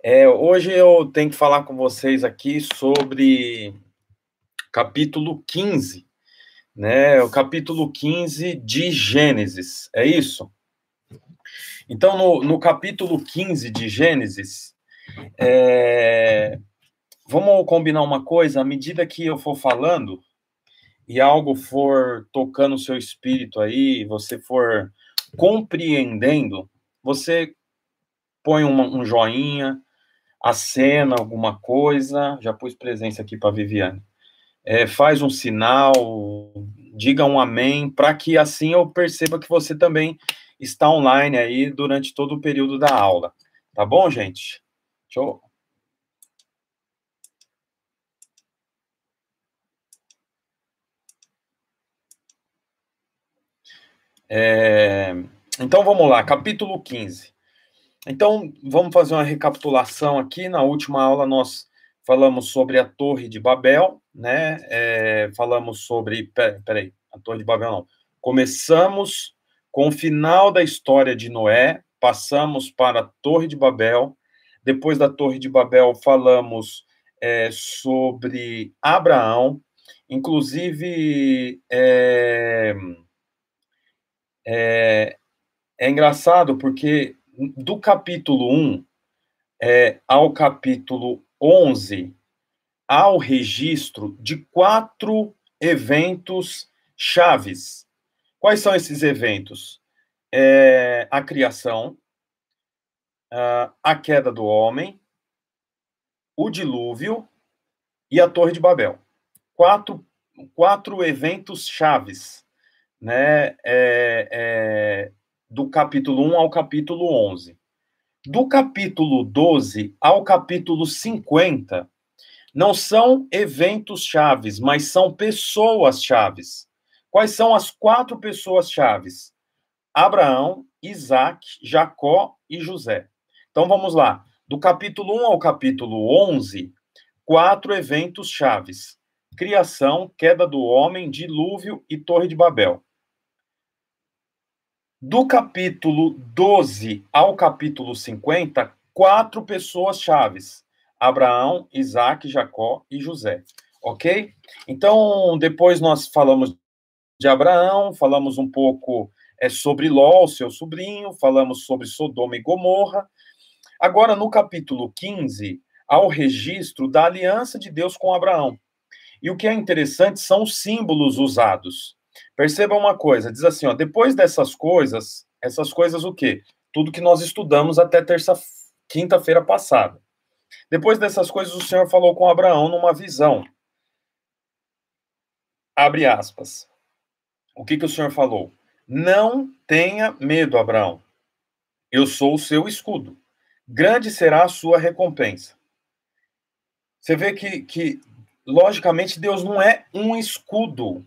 É, hoje eu tenho que falar com vocês aqui sobre capítulo 15, né? O capítulo 15 de Gênesis, é isso? Então, no, no capítulo 15 de Gênesis, é, vamos combinar uma coisa, à medida que eu for falando e algo for tocando o seu espírito aí, você for compreendendo, você põe uma, um joinha, acena alguma coisa, já pus presença aqui para Viviane. É, faz um sinal, diga um amém, para que assim eu perceba que você também está online aí durante todo o período da aula. Tá bom, gente? Eu É, então vamos lá, capítulo 15. Então vamos fazer uma recapitulação aqui. Na última aula nós falamos sobre a Torre de Babel, né? É, falamos sobre. Peraí, a Torre de Babel não. Começamos com o final da história de Noé, passamos para a Torre de Babel. Depois da Torre de Babel, falamos é, sobre Abraão, inclusive. É, é, é engraçado porque do capítulo 1 é, ao capítulo 11 há o registro de quatro eventos chaves. Quais são esses eventos? É, a criação, a queda do homem, o dilúvio e a Torre de Babel. Quatro, quatro eventos chaves né, é, é, do capítulo 1 ao capítulo 11. Do capítulo 12 ao capítulo 50, não são eventos chaves, mas são pessoas chaves. Quais são as quatro pessoas chaves? Abraão, Isaac, Jacó e José. Então vamos lá. Do capítulo 1 ao capítulo 11, quatro eventos chaves: criação, queda do homem, dilúvio e Torre de Babel. Do capítulo 12 ao capítulo 50, quatro pessoas chaves: Abraão, Isaac, Jacó e José. Ok? Então, depois nós falamos de Abraão, falamos um pouco é, sobre Ló, seu sobrinho, falamos sobre Sodoma e Gomorra. Agora, no capítulo 15, há o registro da aliança de Deus com Abraão. E o que é interessante são os símbolos usados. Perceba uma coisa, diz assim, ó, depois dessas coisas, essas coisas o quê? Tudo que nós estudamos até terça, quinta-feira passada. Depois dessas coisas, o Senhor falou com Abraão numa visão. Abre aspas. O que, que o Senhor falou? Não tenha medo, Abraão. Eu sou o seu escudo. Grande será a sua recompensa. Você vê que, que logicamente, Deus não é um escudo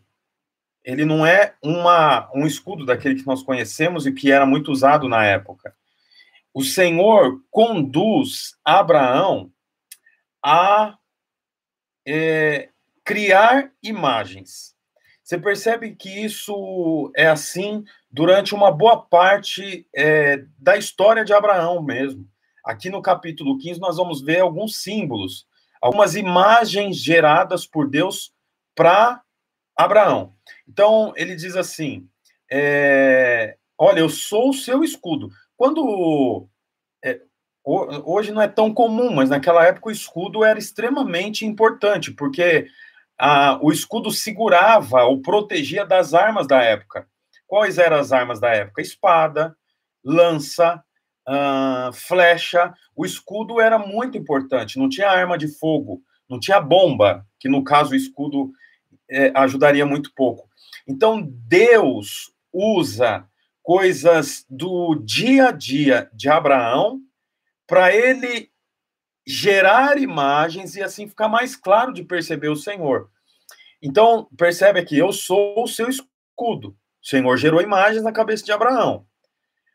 ele não é uma, um escudo daquele que nós conhecemos e que era muito usado na época. O Senhor conduz Abraão a é, criar imagens. Você percebe que isso é assim durante uma boa parte é, da história de Abraão mesmo. Aqui no capítulo 15, nós vamos ver alguns símbolos, algumas imagens geradas por Deus para Abraão. Então, ele diz assim: é, Olha, eu sou o seu escudo. Quando. É, hoje não é tão comum, mas naquela época o escudo era extremamente importante, porque a, o escudo segurava ou protegia das armas da época. Quais eram as armas da época? Espada, lança, uh, flecha. O escudo era muito importante, não tinha arma de fogo, não tinha bomba, que no caso o escudo é, ajudaria muito pouco. Então, Deus usa coisas do dia a dia de Abraão para ele gerar imagens e assim ficar mais claro de perceber o Senhor. Então, percebe aqui, eu sou o seu escudo. O Senhor gerou imagens na cabeça de Abraão.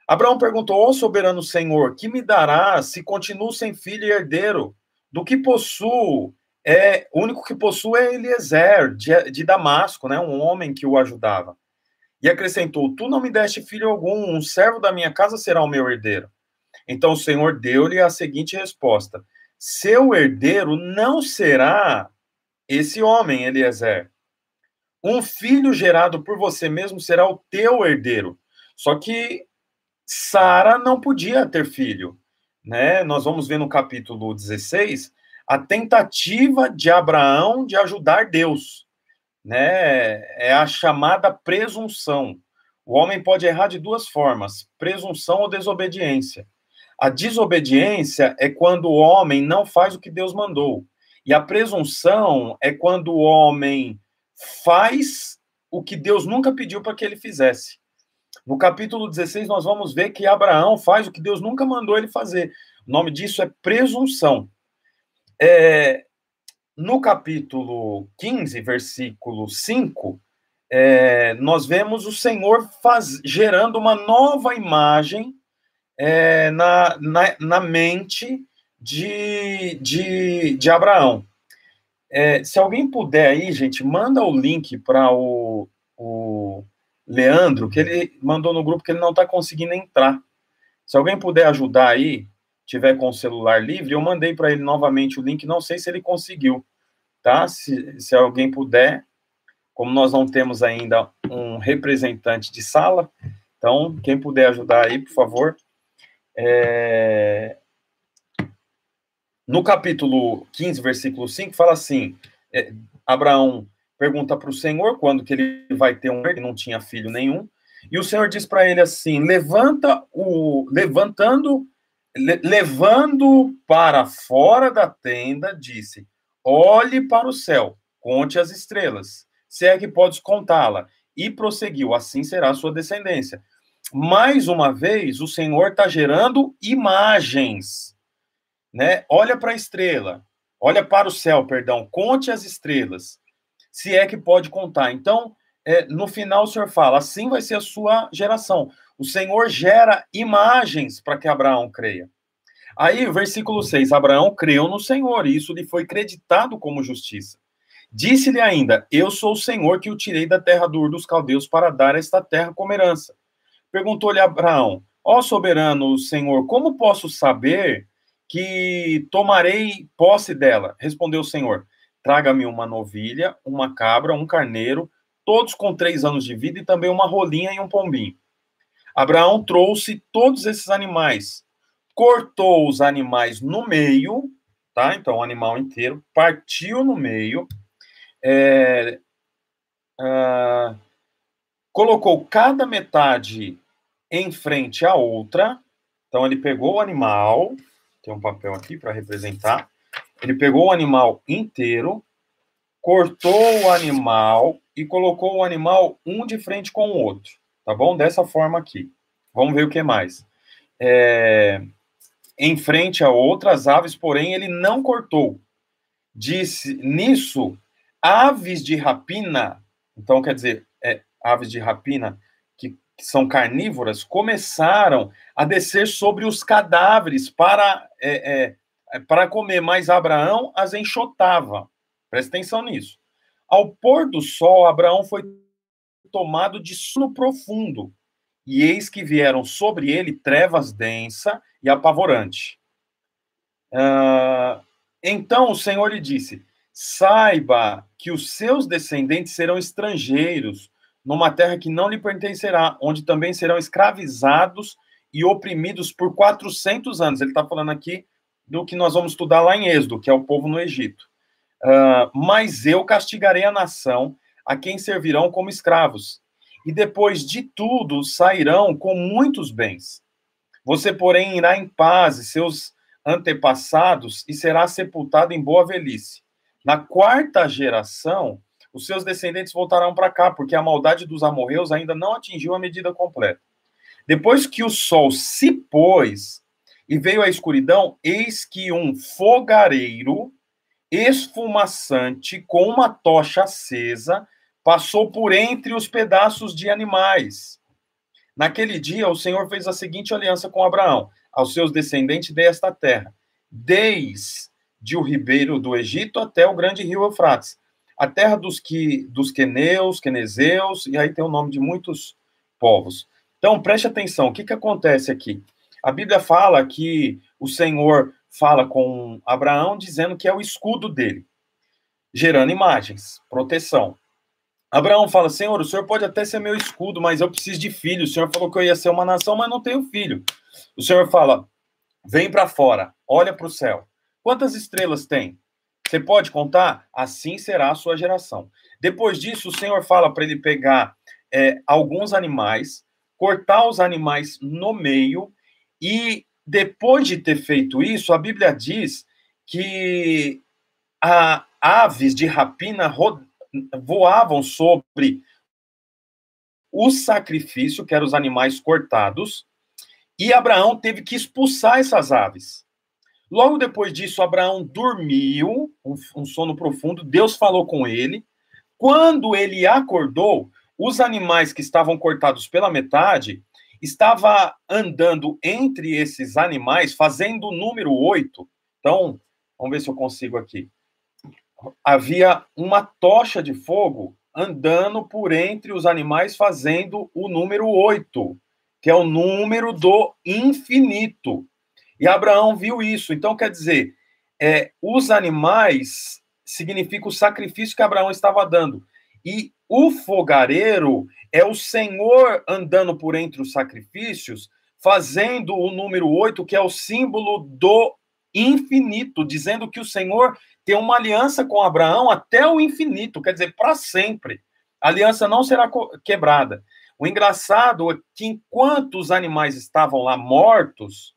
Abraão perguntou ao soberano Senhor: Que me dará se continuo sem filho e herdeiro? Do que possuo é, o único que possui é Eliezer, de, de Damasco, né, um homem que o ajudava. E acrescentou: Tu não me deste filho algum, um servo da minha casa será o meu herdeiro. Então o Senhor deu-lhe a seguinte resposta: Seu herdeiro não será esse homem, Eliezer. Um filho gerado por você mesmo será o teu herdeiro. Só que Sara não podia ter filho, né? Nós vamos ver no capítulo 16 a tentativa de Abraão de ajudar Deus, né? É a chamada presunção. O homem pode errar de duas formas: presunção ou desobediência. A desobediência é quando o homem não faz o que Deus mandou. E a presunção é quando o homem faz o que Deus nunca pediu para que ele fizesse. No capítulo 16, nós vamos ver que Abraão faz o que Deus nunca mandou ele fazer. O nome disso é presunção. É, no capítulo 15, versículo 5, é, nós vemos o Senhor faz, gerando uma nova imagem é, na, na, na, mente de, de, de Abraão. É, se alguém puder aí, gente, manda o link para o, o Leandro, que ele mandou no grupo que ele não está conseguindo entrar. Se alguém puder ajudar aí, tiver com o celular livre, eu mandei para ele novamente o link, não sei se ele conseguiu, tá? Se, se alguém puder, como nós não temos ainda um representante de sala, então, quem puder ajudar aí, por favor. É... No capítulo 15, versículo 5, fala assim: é, Abraão pergunta para o Senhor quando que ele vai ter um ele não tinha filho nenhum, e o Senhor diz para ele assim: levanta o levantando le, levando para fora da tenda, disse: Olhe para o céu, conte as estrelas, se é que podes contá-la. E prosseguiu: Assim será a sua descendência. Mais uma vez, o Senhor está gerando imagens, né? Olha para a estrela, olha para o céu, perdão, conte as estrelas se é que pode contar. Então, é, no final, o Senhor fala: assim vai ser a sua geração. O Senhor gera imagens para que Abraão creia. Aí, versículo 6: Abraão creu no Senhor, e isso lhe foi creditado como justiça. Disse-lhe ainda: Eu sou o Senhor que o tirei da terra do Ur dos caldeus para dar esta terra como herança. Perguntou-lhe Abraão: Ó soberano Senhor, como posso saber que tomarei posse dela? Respondeu o Senhor: Traga-me uma novilha, uma cabra, um carneiro, todos com três anos de vida, e também uma rolinha e um pombinho. Abraão trouxe todos esses animais, cortou os animais no meio, tá? Então, o animal inteiro, partiu no meio, é, uh, colocou cada metade em frente à outra. Então, ele pegou o animal, tem um papel aqui para representar, ele pegou o animal inteiro, cortou o animal e colocou o animal um de frente com o outro, tá bom? Dessa forma aqui. Vamos ver o que mais. É, em frente a outras aves, porém, ele não cortou. Disse, nisso, aves de rapina, então quer dizer, é, aves de rapina, que, que são carnívoras, começaram a descer sobre os cadáveres para é, é, é, para comer, mas Abraão as enxotava. Presta atenção nisso. Ao pôr do sol, Abraão foi tomado de sono profundo, e eis que vieram sobre ele trevas densa e apavorante. Uh, então o Senhor lhe disse: Saiba que os seus descendentes serão estrangeiros numa terra que não lhe pertencerá, onde também serão escravizados e oprimidos por 400 anos. Ele está falando aqui do que nós vamos estudar lá em Êxodo, que é o povo no Egito. Uh, mas eu castigarei a nação a quem servirão como escravos, e depois de tudo sairão com muitos bens. Você, porém, irá em paz e seus antepassados e será sepultado em boa velhice. Na quarta geração, os seus descendentes voltarão para cá, porque a maldade dos amorreus ainda não atingiu a medida completa. Depois que o sol se pôs e veio a escuridão, eis que um fogareiro esfumaçante com uma tocha acesa passou por entre os pedaços de animais. Naquele dia, o Senhor fez a seguinte aliança com Abraão: aos seus descendentes desta terra, desde o ribeiro do Egito até o grande rio Eufrates, a terra dos, que, dos queneus, quenezeus, e aí tem o nome de muitos povos. Então, preste atenção, o que, que acontece aqui? A Bíblia fala que o Senhor fala com Abraão dizendo que é o escudo dele, gerando imagens, proteção. Abraão fala: Senhor, o senhor pode até ser meu escudo, mas eu preciso de filho. O senhor falou que eu ia ser uma nação, mas não tenho filho. O senhor fala: vem para fora, olha para o céu. Quantas estrelas tem? Você pode contar? Assim será a sua geração. Depois disso, o Senhor fala para ele pegar é, alguns animais, cortar os animais no meio, e depois de ter feito isso, a Bíblia diz que a aves de rapina voavam sobre o sacrifício, que eram os animais cortados, e Abraão teve que expulsar essas aves. Logo depois disso, Abraão dormiu, um, um sono profundo, Deus falou com ele. Quando ele acordou, os animais que estavam cortados pela metade estava andando entre esses animais, fazendo o número 8. Então, vamos ver se eu consigo aqui. Havia uma tocha de fogo andando por entre os animais, fazendo o número 8, que é o número do infinito. E Abraão viu isso. Então, quer dizer, é, os animais significa o sacrifício que Abraão estava dando. E o fogareiro é o Senhor andando por entre os sacrifícios, fazendo o número 8, que é o símbolo do infinito, dizendo que o Senhor tem uma aliança com Abraão até o infinito, quer dizer, para sempre. A aliança não será quebrada. O engraçado é que enquanto os animais estavam lá mortos,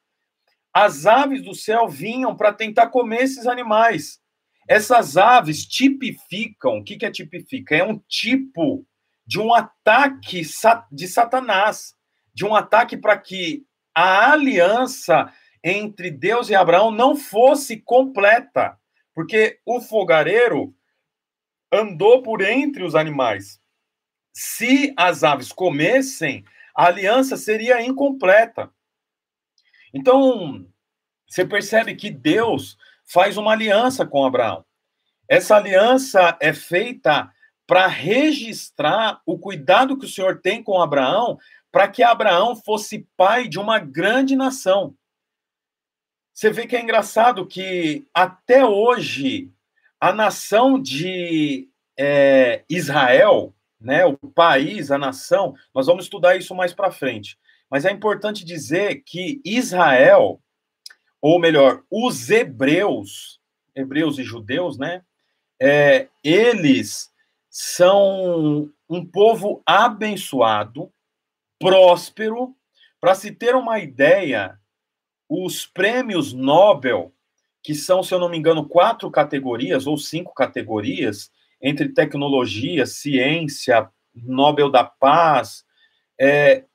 as aves do céu vinham para tentar comer esses animais. Essas aves tipificam, o que, que é tipifica? É um tipo de um ataque de Satanás, de um ataque para que a aliança entre Deus e Abraão não fosse completa, porque o fogareiro andou por entre os animais. Se as aves comessem, a aliança seria incompleta. Então, você percebe que Deus faz uma aliança com Abraão. Essa aliança é feita para registrar o cuidado que o Senhor tem com Abraão, para que Abraão fosse pai de uma grande nação. Você vê que é engraçado que até hoje a nação de é, Israel, né, o país, a nação, nós vamos estudar isso mais para frente. Mas é importante dizer que Israel, ou melhor, os hebreus, hebreus e judeus, né? É, eles são um povo abençoado, próspero. Para se ter uma ideia, os prêmios Nobel, que são, se eu não me engano, quatro categorias ou cinco categorias, entre tecnologia, ciência, Nobel da Paz, é,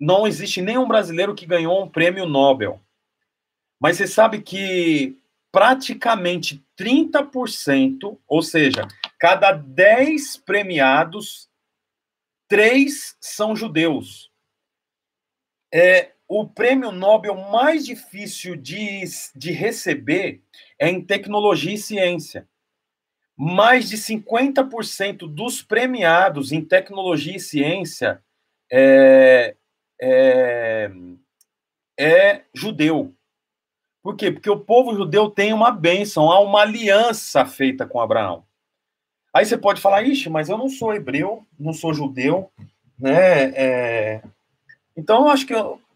não existe nenhum brasileiro que ganhou um prêmio Nobel. Mas você sabe que praticamente 30%, ou seja, cada 10 premiados, três são judeus. É, o prêmio Nobel mais difícil de, de receber é em tecnologia e ciência. Mais de 50% dos premiados em tecnologia e ciência é, é, é judeu. Por quê? Porque o povo judeu tem uma bênção, há uma aliança feita com Abraão. Aí você pode falar, ixi, mas eu não sou hebreu, não sou judeu, né? É... Então eu acho que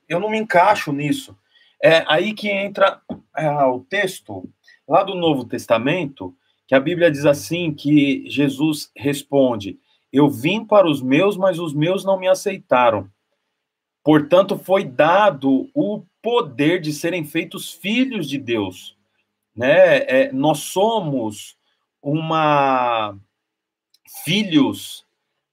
eu não me encaixo nisso. É aí que entra é, o texto lá do Novo Testamento, que a Bíblia diz assim: que Jesus responde: Eu vim para os meus, mas os meus não me aceitaram. Portanto, foi dado o poder de serem feitos filhos de Deus. Né? É, nós somos uma filhos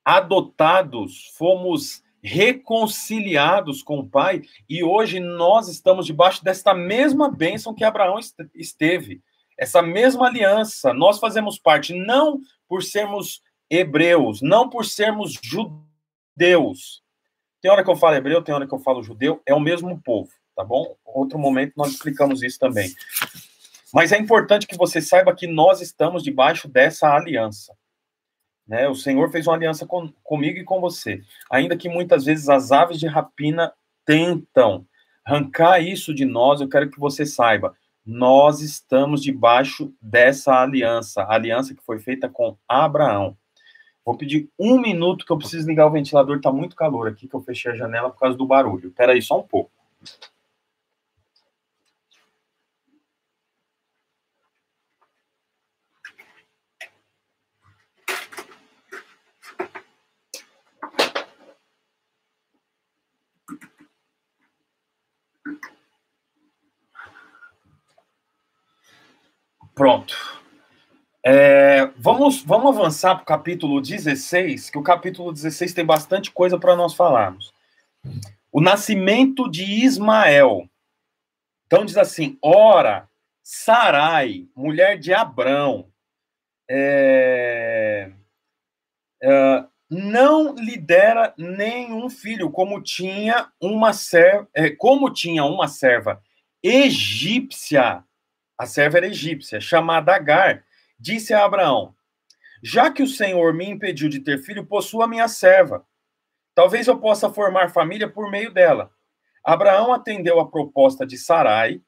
adotados, fomos reconciliados com o Pai e hoje nós estamos debaixo desta mesma bênção que Abraão esteve, essa mesma aliança. Nós fazemos parte não por sermos hebreus, não por sermos judeus, tem hora que eu falo hebreu, tem hora que eu falo judeu, é o mesmo povo, tá bom? Outro momento nós explicamos isso também. Mas é importante que você saiba que nós estamos debaixo dessa aliança. Né? O Senhor fez uma aliança com, comigo e com você. Ainda que muitas vezes as aves de rapina tentam arrancar isso de nós, eu quero que você saiba. Nós estamos debaixo dessa aliança, a aliança que foi feita com Abraão. Vou pedir um minuto que eu preciso ligar o ventilador, tá muito calor aqui, que eu fechei a janela por causa do barulho. Espera aí só um pouco. Pronto. É, vamos, vamos avançar para o capítulo 16, que o capítulo 16 tem bastante coisa para nós falarmos. O nascimento de Ismael. Então diz assim: ora, Sarai, mulher de Abrão, é, é, não lhe dera nenhum filho, como tinha uma serva, é, como tinha uma serva egípcia a serva era egípcia, chamada Agar, disse a Abraão: Já que o Senhor me impediu de ter filho, possua minha serva. Talvez eu possa formar família por meio dela. Abraão atendeu a proposta de Sarai.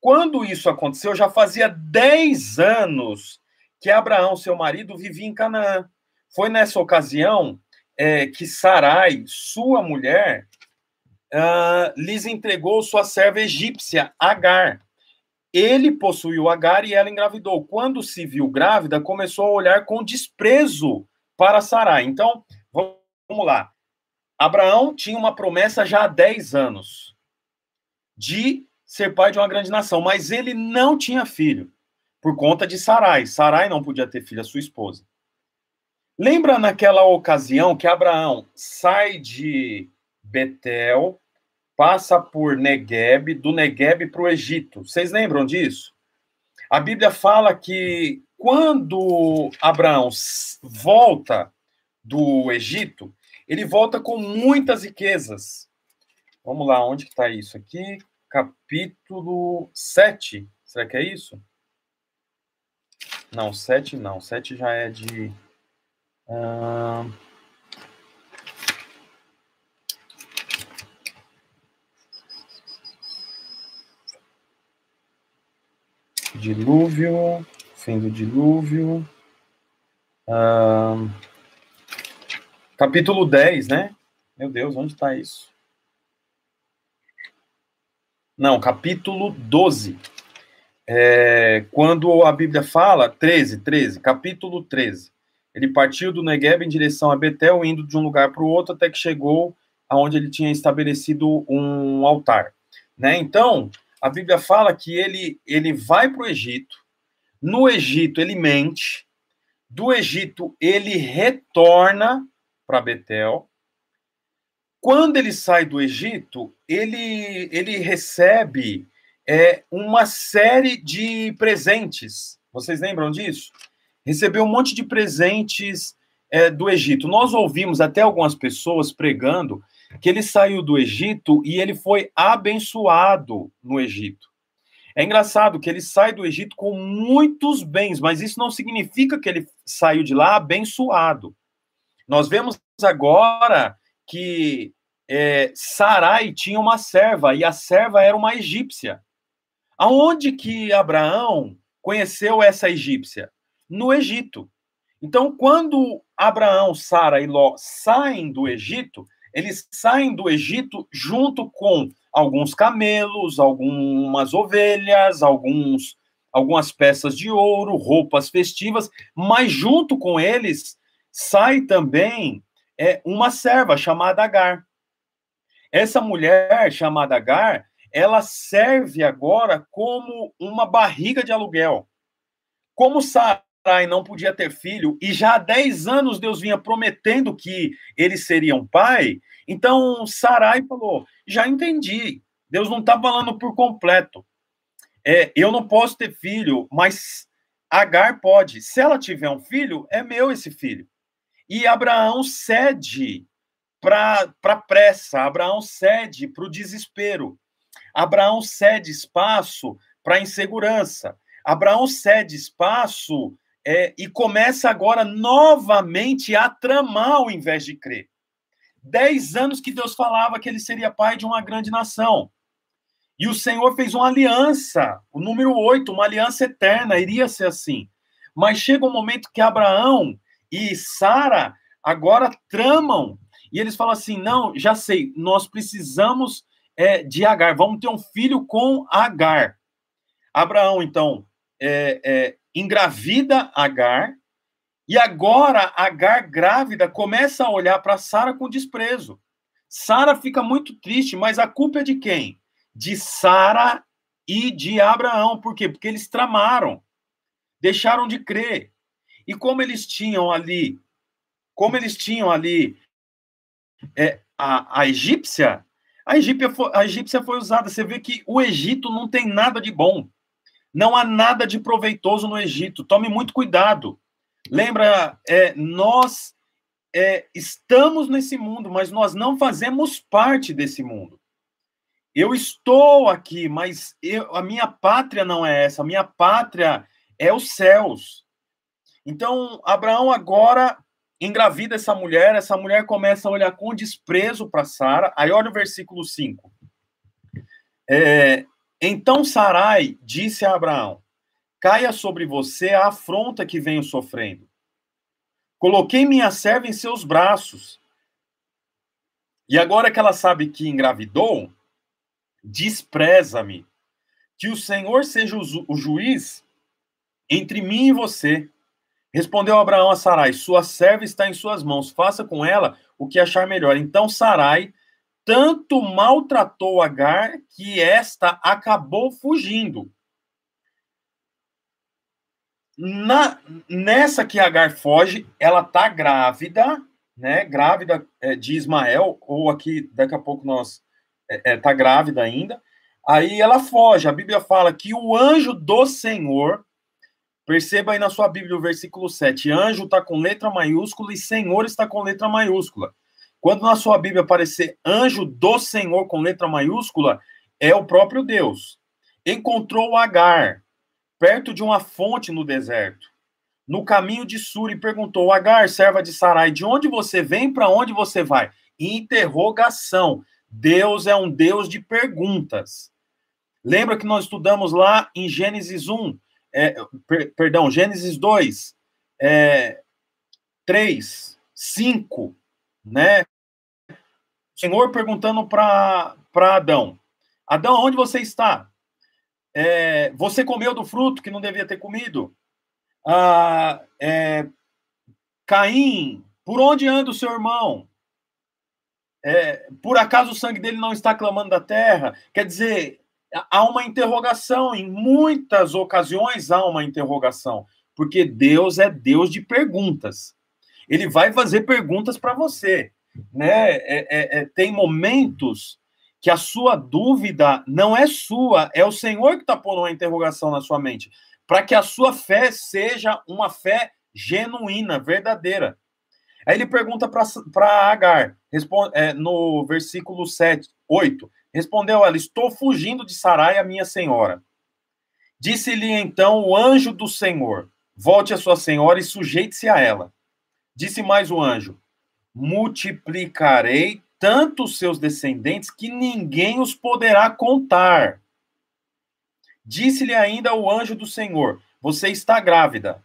Quando isso aconteceu, já fazia 10 anos que Abraão, seu marido, vivia em Canaã. Foi nessa ocasião é, que Sarai, sua mulher, uh, lhes entregou sua serva egípcia, Agar. Ele possuiu Agar e ela engravidou. Quando se viu grávida, começou a olhar com desprezo para Sarai. Então, vamos lá. Abraão tinha uma promessa já há 10 anos de ser pai de uma grande nação, mas ele não tinha filho por conta de Sarai. Sarai não podia ter filho, a sua esposa. Lembra naquela ocasião que Abraão sai de Betel passa por Negueb, do Negueb para o Egito. Vocês lembram disso? A Bíblia fala que quando Abraão volta do Egito, ele volta com muitas riquezas. Vamos lá, onde está isso aqui? Capítulo 7. Será que é isso? Não, 7 não. 7 já é de. Uh... Dilúvio, fim do dilúvio. Capítulo 10, né? Meu Deus, onde está isso? Não, capítulo 12. É, quando a Bíblia fala, 13, 13, capítulo 13. Ele partiu do Negueb em direção a Betel, indo de um lugar para o outro, até que chegou aonde ele tinha estabelecido um altar. Né? Então, a Bíblia fala que ele, ele vai para o Egito, no Egito ele mente, do Egito ele retorna para Betel. Quando ele sai do Egito, ele, ele recebe é, uma série de presentes. Vocês lembram disso? Recebeu um monte de presentes é, do Egito. Nós ouvimos até algumas pessoas pregando que ele saiu do Egito e ele foi abençoado no Egito. É engraçado que ele sai do Egito com muitos bens, mas isso não significa que ele saiu de lá abençoado. Nós vemos agora que é, Sarai tinha uma serva e a serva era uma egípcia. Aonde que Abraão conheceu essa egípcia? No Egito. Então, quando Abraão, Sara e Ló saem do Egito, eles saem do Egito junto com alguns camelos, algumas ovelhas, alguns, algumas peças de ouro, roupas festivas, mas junto com eles sai também é, uma serva chamada Agar. Essa mulher chamada Agar, ela serve agora como uma barriga de aluguel. Como Sara Sarai não podia ter filho, e já há 10 anos Deus vinha prometendo que eles seriam pai, então Sarai falou: já entendi, Deus não está falando por completo. É, eu não posso ter filho, mas Agar pode. Se ela tiver um filho, é meu esse filho. E Abraão cede para a pressa, Abraão cede para o desespero, Abraão cede espaço para a insegurança, Abraão cede espaço é, e começa agora novamente a tramar ao invés de crer. Dez anos que Deus falava que ele seria pai de uma grande nação. E o Senhor fez uma aliança, o número 8, uma aliança eterna, iria ser assim. Mas chega um momento que Abraão e Sara agora tramam, e eles falam assim: não, já sei, nós precisamos é, de Agar, vamos ter um filho com Agar. Abraão, então, é, é, engravida Agar, e agora Agar grávida começa a olhar para Sara com desprezo. Sara fica muito triste, mas a culpa é de quem? De Sara e de Abraão. Por quê? Porque eles tramaram, deixaram de crer. E como eles tinham ali, como eles tinham ali é, a, a egípcia, a foi, a egípcia foi usada. Você vê que o Egito não tem nada de bom. Não há nada de proveitoso no Egito. Tome muito cuidado. Lembra, é, nós é, estamos nesse mundo, mas nós não fazemos parte desse mundo. Eu estou aqui, mas eu, a minha pátria não é essa. A minha pátria é os céus. Então, Abraão agora engravida essa mulher, essa mulher começa a olhar com desprezo para Sara. Aí olha o versículo 5. É, então Sarai disse a Abraão: Caia sobre você a afronta que venho sofrendo. Coloquei minha serva em seus braços. E agora que ela sabe que engravidou, despreza-me. Que o Senhor seja o, o juiz entre mim e você. Respondeu Abraão a Sarai: Sua serva está em suas mãos, faça com ela o que achar melhor. Então Sarai tanto maltratou Agar que esta acabou fugindo. Na, nessa que Agar foge, ela tá grávida, né? Grávida é, de Ismael, ou aqui daqui a pouco nós é, é, tá grávida ainda. Aí ela foge. A Bíblia fala que o anjo do Senhor, perceba aí na sua Bíblia o versículo 7, anjo está com letra maiúscula e Senhor está com letra maiúscula. Quando na sua Bíblia aparecer anjo do Senhor com letra maiúscula, é o próprio Deus. Encontrou Agar perto de uma fonte no deserto, no caminho de Sur, e perguntou: Agar, serva de Sarai, de onde você vem, para onde você vai? Interrogação. Deus é um Deus de perguntas. Lembra que nós estudamos lá em Gênesis 1, é, per, perdão, Gênesis 2, é, 3, 5, né? Senhor perguntando para Adão: Adão, onde você está? É, você comeu do fruto que não devia ter comido? Ah, é, Caim, por onde anda o seu irmão? É, por acaso o sangue dele não está clamando da terra? Quer dizer, há uma interrogação, em muitas ocasiões há uma interrogação, porque Deus é Deus de perguntas. Ele vai fazer perguntas para você né? É, é, é, tem momentos que a sua dúvida não é sua, é o Senhor que está pondo uma interrogação na sua mente, para que a sua fé seja uma fé genuína, verdadeira. Aí ele pergunta para Agar, responde, é, no versículo 7, 8, respondeu ela: Estou fugindo de Sarai, a minha senhora. Disse-lhe então o anjo do Senhor: Volte a sua senhora e sujeite-se a ela. Disse mais o anjo: multiplicarei tanto os seus descendentes que ninguém os poderá contar. Disse-lhe ainda o anjo do Senhor: Você está grávida,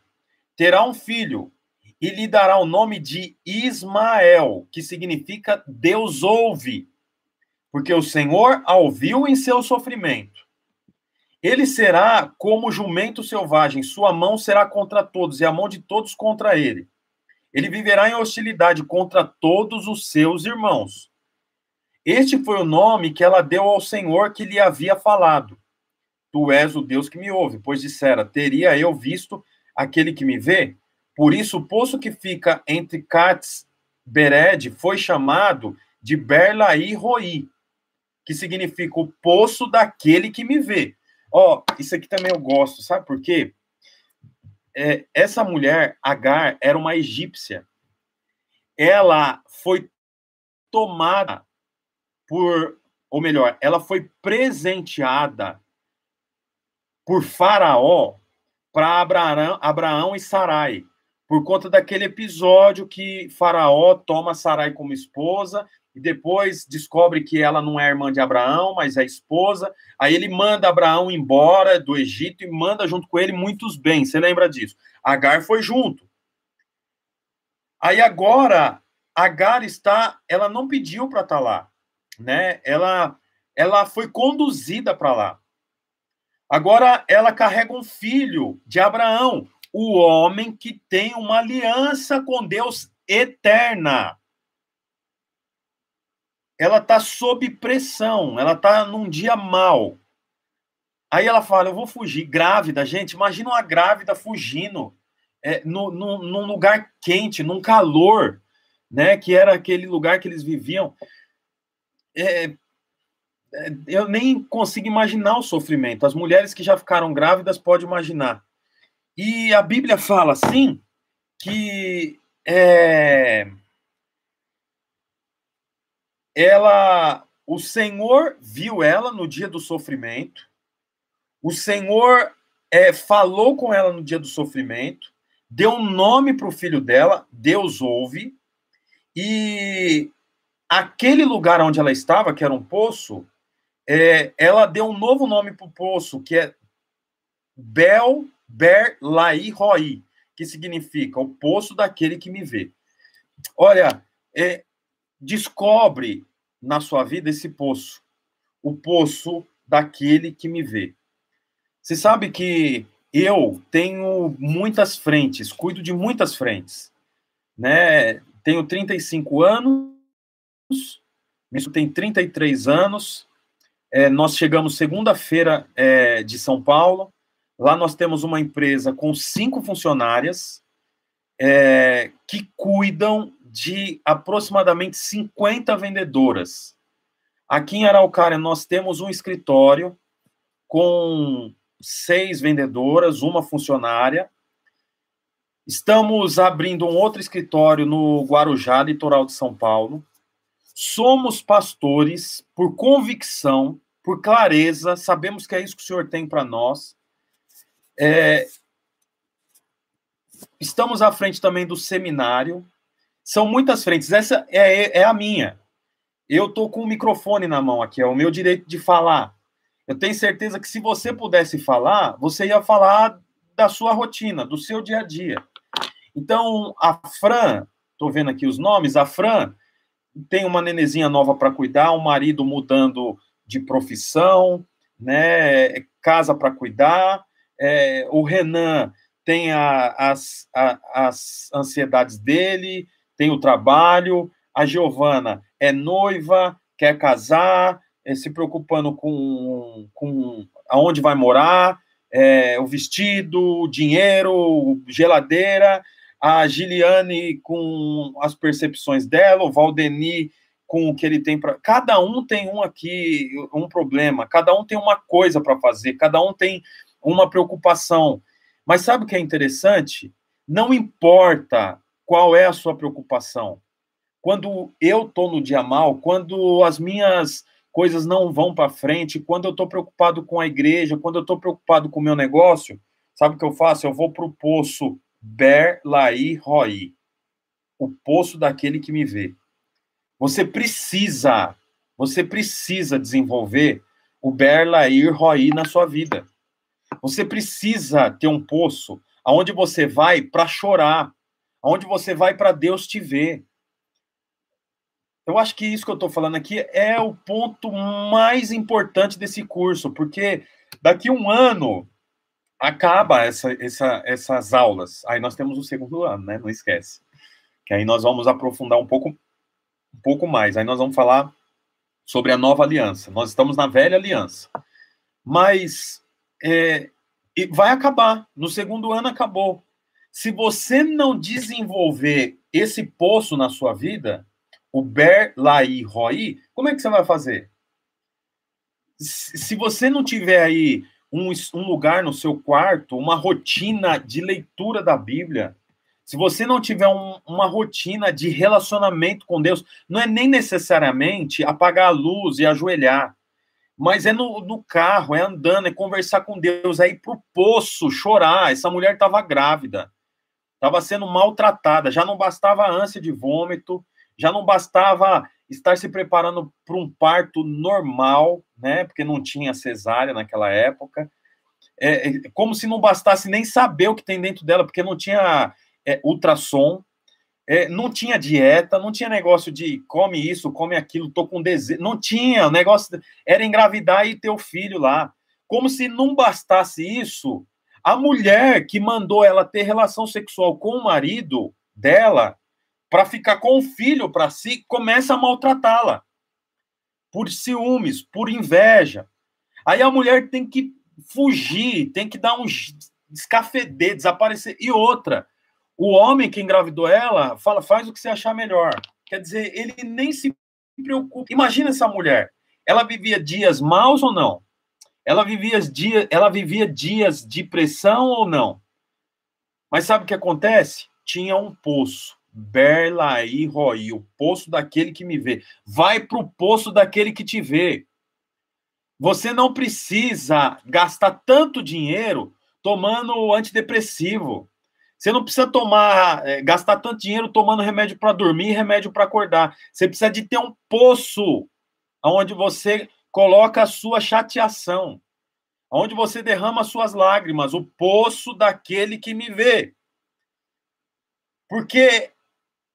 terá um filho, e lhe dará o nome de Ismael, que significa Deus ouve, porque o Senhor a ouviu em seu sofrimento. Ele será como jumento selvagem, sua mão será contra todos, e a mão de todos contra ele. Ele viverá em hostilidade contra todos os seus irmãos. Este foi o nome que ela deu ao Senhor que lhe havia falado. Tu és o Deus que me ouve, pois dissera: Teria eu visto aquele que me vê? Por isso, o poço que fica entre Cats Bered foi chamado de Berlaí Roi, que significa o poço daquele que me vê. Ó, isso aqui também eu gosto, sabe por quê? É, essa mulher, Agar, era uma egípcia. Ela foi tomada por, ou melhor, ela foi presenteada por Faraó para Abraão, Abraão e Sarai, por conta daquele episódio que Faraó toma Sarai como esposa e depois descobre que ela não é irmã de Abraão, mas é esposa. Aí ele manda Abraão embora do Egito e manda junto com ele muitos bens. Você lembra disso? Agar foi junto. Aí agora Agar está, ela não pediu para estar tá lá, né? Ela ela foi conduzida para lá. Agora ela carrega um filho de Abraão, o homem que tem uma aliança com Deus eterna ela está sob pressão, ela está num dia mal. Aí ela fala: Eu vou fugir. Grávida, gente, imagina uma grávida fugindo é, no, no, num lugar quente, num calor, né? Que era aquele lugar que eles viviam. É, é, eu nem consigo imaginar o sofrimento. As mulheres que já ficaram grávidas podem imaginar. E a Bíblia fala assim que é, ela, o Senhor viu ela no dia do sofrimento, o Senhor é, falou com ela no dia do sofrimento, deu um nome para o filho dela, Deus ouve, e aquele lugar onde ela estava, que era um poço, é, ela deu um novo nome para o poço, que é Bel Ber Lai Roi, que significa o poço daquele que me vê. Olha, é, descobre na sua vida esse poço, o poço daquele que me vê. Você sabe que eu tenho muitas frentes, cuido de muitas frentes, né? Tenho 35 anos, isso tem 33 anos. É, nós chegamos segunda-feira é, de São Paulo. Lá nós temos uma empresa com cinco funcionárias é, que cuidam de aproximadamente 50 vendedoras. Aqui em Araucária, nós temos um escritório com seis vendedoras, uma funcionária. Estamos abrindo um outro escritório no Guarujá, litoral de São Paulo. Somos pastores por convicção, por clareza, sabemos que é isso que o Senhor tem para nós. É... Estamos à frente também do seminário, são muitas frentes. Essa é, é a minha. Eu estou com o microfone na mão aqui, é o meu direito de falar. Eu tenho certeza que se você pudesse falar, você ia falar da sua rotina, do seu dia a dia. Então, a Fran, estou vendo aqui os nomes, a Fran tem uma nenezinha nova para cuidar, um marido mudando de profissão, né, casa para cuidar, é, o Renan tem a, as, a, as ansiedades dele, tem o trabalho, a Giovana é noiva, quer casar, é, se preocupando com, com aonde vai morar, é, o vestido, o dinheiro, geladeira, a Giliane com as percepções dela, o Valdeni com o que ele tem para. Cada um tem um aqui, um problema, cada um tem uma coisa para fazer, cada um tem uma preocupação. Mas sabe o que é interessante? Não importa qual é a sua preocupação? Quando eu estou no dia mal, quando as minhas coisas não vão para frente, quando eu estou preocupado com a igreja, quando eu estou preocupado com o meu negócio, sabe o que eu faço? Eu vou para o poço Ber Lai Roi, o poço daquele que me vê. Você precisa, você precisa desenvolver o Ber Lai Roi na sua vida. Você precisa ter um poço aonde você vai para chorar, onde você vai para Deus te ver. Eu acho que isso que eu estou falando aqui é o ponto mais importante desse curso, porque daqui um ano acaba essa, essa, essas aulas. Aí nós temos o segundo ano, né? Não esquece. Que aí nós vamos aprofundar um pouco, um pouco mais. Aí nós vamos falar sobre a nova aliança. Nós estamos na velha aliança. Mas é, vai acabar. No segundo ano acabou. Se você não desenvolver esse poço na sua vida, o Ber Lai Roi, como é que você vai fazer? Se você não tiver aí um, um lugar no seu quarto, uma rotina de leitura da Bíblia, se você não tiver um, uma rotina de relacionamento com Deus, não é nem necessariamente apagar a luz e ajoelhar, mas é no, no carro, é andando, é conversar com Deus, é ir pro poço chorar. Essa mulher estava grávida estava sendo maltratada, já não bastava a ânsia de vômito, já não bastava estar se preparando para um parto normal, né? Porque não tinha cesárea naquela época. É, é, como se não bastasse nem saber o que tem dentro dela, porque não tinha é, ultrassom, é, não tinha dieta, não tinha negócio de come isso, come aquilo, tô com desejo. Não tinha, o negócio era engravidar e ter o filho lá. Como se não bastasse isso, a mulher que mandou ela ter relação sexual com o marido dela para ficar com o filho para si começa a maltratá-la por ciúmes, por inveja. Aí a mulher tem que fugir, tem que dar um escafeder, desaparecer. E outra, o homem que engravidou ela fala, faz o que você achar melhor. Quer dizer, ele nem se preocupa. Imagina essa mulher. Ela vivia dias maus ou não? Ela vivia, dia, ela vivia dias de pressão ou não? Mas sabe o que acontece? Tinha um poço. Berlaí Roi, o poço daquele que me vê. Vai para o poço daquele que te vê. Você não precisa gastar tanto dinheiro tomando antidepressivo. Você não precisa tomar, é, gastar tanto dinheiro tomando remédio para dormir, remédio para acordar. Você precisa de ter um poço onde você coloca a sua chateação, onde você derrama as suas lágrimas, o poço daquele que me vê. Porque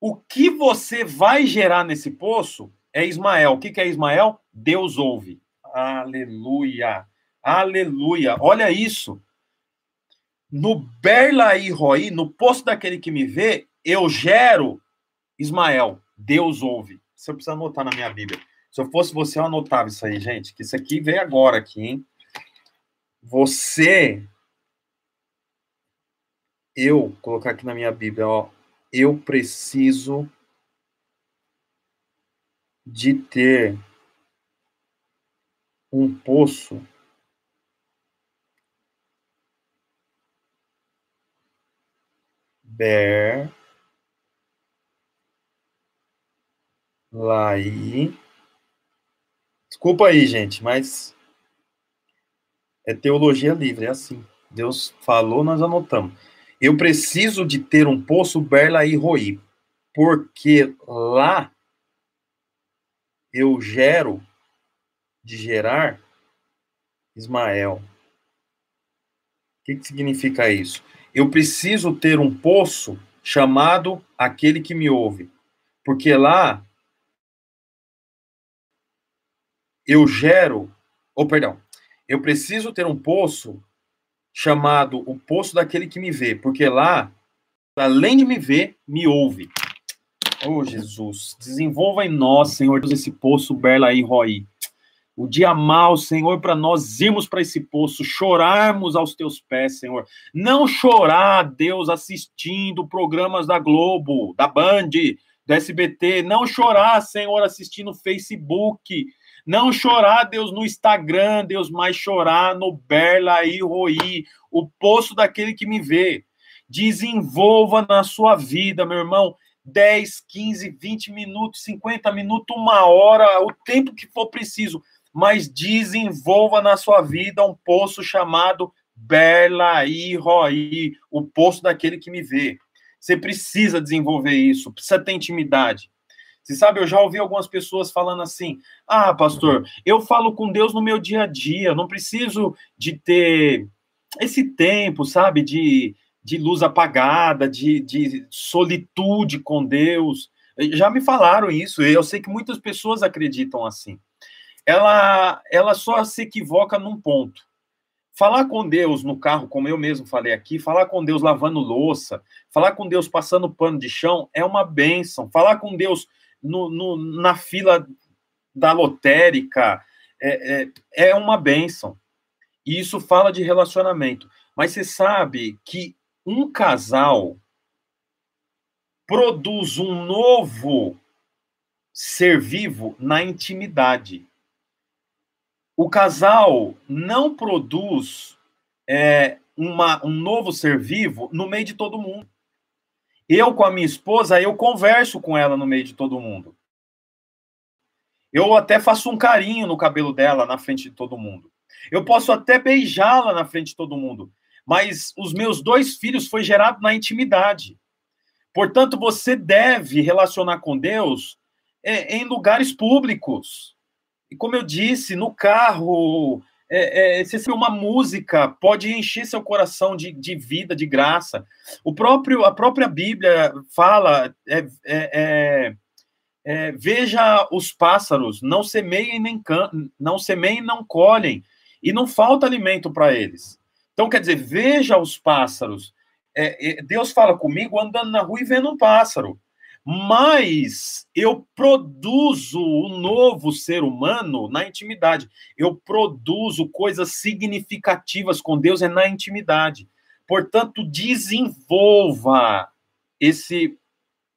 o que você vai gerar nesse poço é Ismael. O que é Ismael? Deus ouve. Aleluia. Aleluia. Olha isso no Berlaí Roi, no posto daquele que me vê, eu gero Ismael. Deus ouve. Você precisa anotar na minha Bíblia. Se eu fosse você, eu anotava isso aí, gente. Que isso aqui veio agora aqui, hein? Você. Eu, colocar aqui na minha Bíblia, ó. Eu preciso de ter um poço Ber. Laí. Desculpa aí, gente, mas é teologia livre, é assim. Deus falou, nós anotamos. Eu preciso de ter um poço Berla e Roi, porque lá eu gero de gerar Ismael. O que, que significa isso? eu preciso ter um poço chamado aquele que me ouve, porque lá eu gero, ou oh, perdão, eu preciso ter um poço chamado o poço daquele que me vê, porque lá, além de me ver, me ouve. Oh, Jesus, desenvolva em nós, Senhor, esse poço Berla e Roi o dia mal, Senhor, para nós irmos para esse poço, chorarmos aos teus pés, Senhor. Não chorar, Deus, assistindo programas da Globo, da Band, do SBT. Não chorar, Senhor, assistindo Facebook. Não chorar, Deus, no Instagram, Deus, mas chorar no Berla e Roi, o poço daquele que me vê. Desenvolva na sua vida, meu irmão. 10, 15, 20 minutos, 50 minutos, uma hora, o tempo que for preciso mas desenvolva na sua vida um poço chamado Berlaí Roi, o poço daquele que me vê. Você precisa desenvolver isso, precisa ter intimidade. Você sabe, eu já ouvi algumas pessoas falando assim: ah, pastor, eu falo com Deus no meu dia a dia, não preciso de ter esse tempo, sabe, de, de luz apagada, de, de solitude com Deus. Já me falaram isso, e eu sei que muitas pessoas acreditam assim ela, ela só se equivoca num ponto. Falar com Deus no carro, como eu mesmo falei aqui, falar com Deus lavando louça, falar com Deus passando pano de chão é uma bênção. Falar com Deus no, no na fila da lotérica é, é, é uma bênção. E isso fala de relacionamento. Mas você sabe que um casal produz um novo ser vivo na intimidade o casal não produz é, uma, um novo ser vivo no meio de todo mundo. Eu, com a minha esposa, eu converso com ela no meio de todo mundo. Eu até faço um carinho no cabelo dela na frente de todo mundo. Eu posso até beijá-la na frente de todo mundo. Mas os meus dois filhos foi gerado na intimidade. Portanto, você deve relacionar com Deus é, em lugares públicos. E como eu disse, no carro, é, é, se uma música pode encher seu coração de, de vida, de graça. O próprio, a própria Bíblia fala, é, é, é, é veja os pássaros, não semeiem nem can, não semeiem, não colhem, e não falta alimento para eles. Então, quer dizer, veja os pássaros. Deus fala comigo andando na rua e vendo um pássaro mas eu produzo o um novo ser humano na intimidade. Eu produzo coisas significativas com Deus é na intimidade. Portanto, desenvolva esse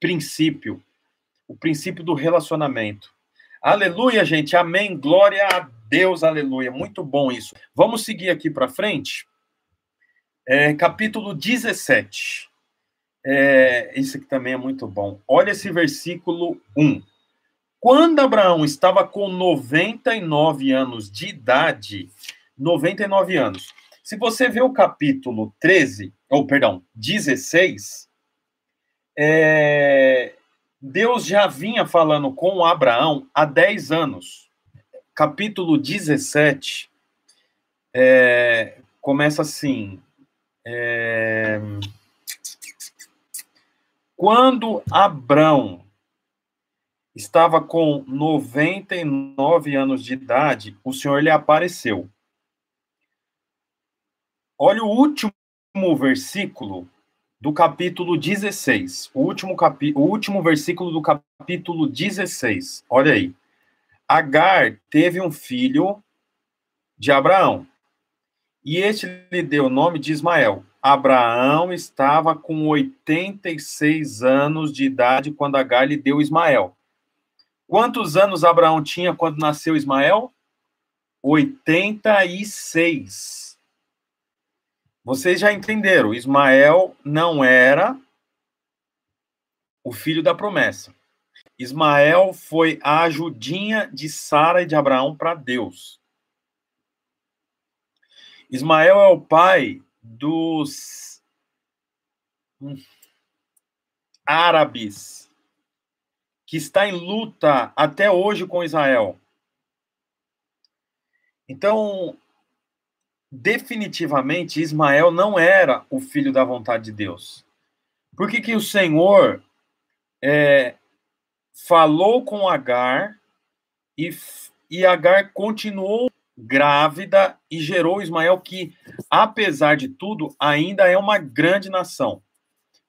princípio, o princípio do relacionamento. Aleluia, gente. Amém. Glória a Deus. Aleluia. Muito bom isso. Vamos seguir aqui para frente. É, capítulo 17. É, isso aqui também é muito bom. Olha esse versículo 1. Quando Abraão estava com 99 anos de idade, 99 anos. Se você vê o capítulo 13, ou perdão, 16, é, Deus já vinha falando com Abraão há 10 anos. Capítulo 17 é, começa assim. É, quando Abrão estava com 99 anos de idade, o Senhor lhe apareceu. Olha o último versículo do capítulo 16. O último, capi... o último versículo do capítulo 16. Olha aí. Agar teve um filho de Abraão, e este lhe deu o nome de Ismael. Abraão estava com 86 anos de idade quando Agar lhe deu Ismael. Quantos anos Abraão tinha quando nasceu Ismael? 86. Vocês já entenderam, Ismael não era o filho da promessa. Ismael foi a ajudinha de Sara e de Abraão para Deus. Ismael é o pai dos árabes, que está em luta até hoje com Israel. Então, definitivamente, Ismael não era o filho da vontade de Deus. Por que, que o Senhor é, falou com Agar e, e Agar continuou grávida e gerou Ismael, que, apesar de tudo, ainda é uma grande nação.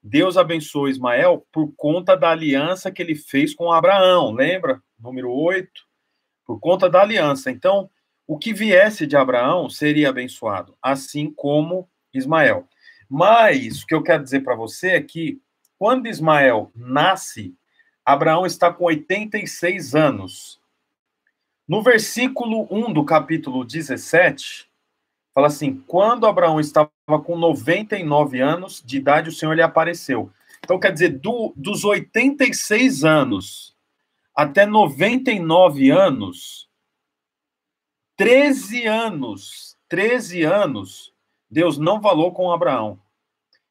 Deus abençoou Ismael por conta da aliança que ele fez com Abraão, lembra? Número 8. Por conta da aliança. Então, o que viesse de Abraão seria abençoado, assim como Ismael. Mas o que eu quero dizer para você é que quando Ismael nasce, Abraão está com 86 anos. No versículo 1 do capítulo 17, fala assim: quando Abraão estava com 99 anos de idade, o Senhor lhe apareceu. Então, quer dizer, do, dos 86 anos até 99 anos, 13 anos, 13 anos, Deus não falou com Abraão.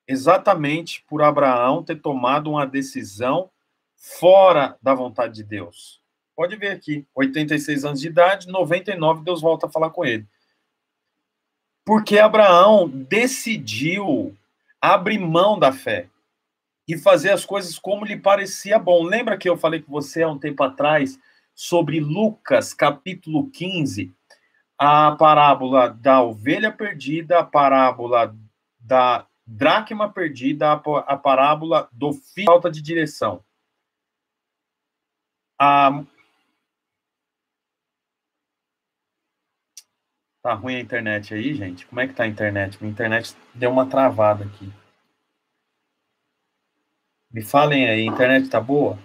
Exatamente por Abraão ter tomado uma decisão fora da vontade de Deus. Pode ver aqui, 86 anos de idade, 99 Deus volta a falar com ele. Porque Abraão decidiu abrir mão da fé e fazer as coisas como lhe parecia bom. Lembra que eu falei com você há um tempo atrás sobre Lucas, capítulo 15, a parábola da ovelha perdida, a parábola da dracma perdida, a parábola do filho falta de direção. A Tá ruim a internet aí, gente? Como é que tá a internet? Minha internet deu uma travada aqui. Me falem aí, a internet tá boa?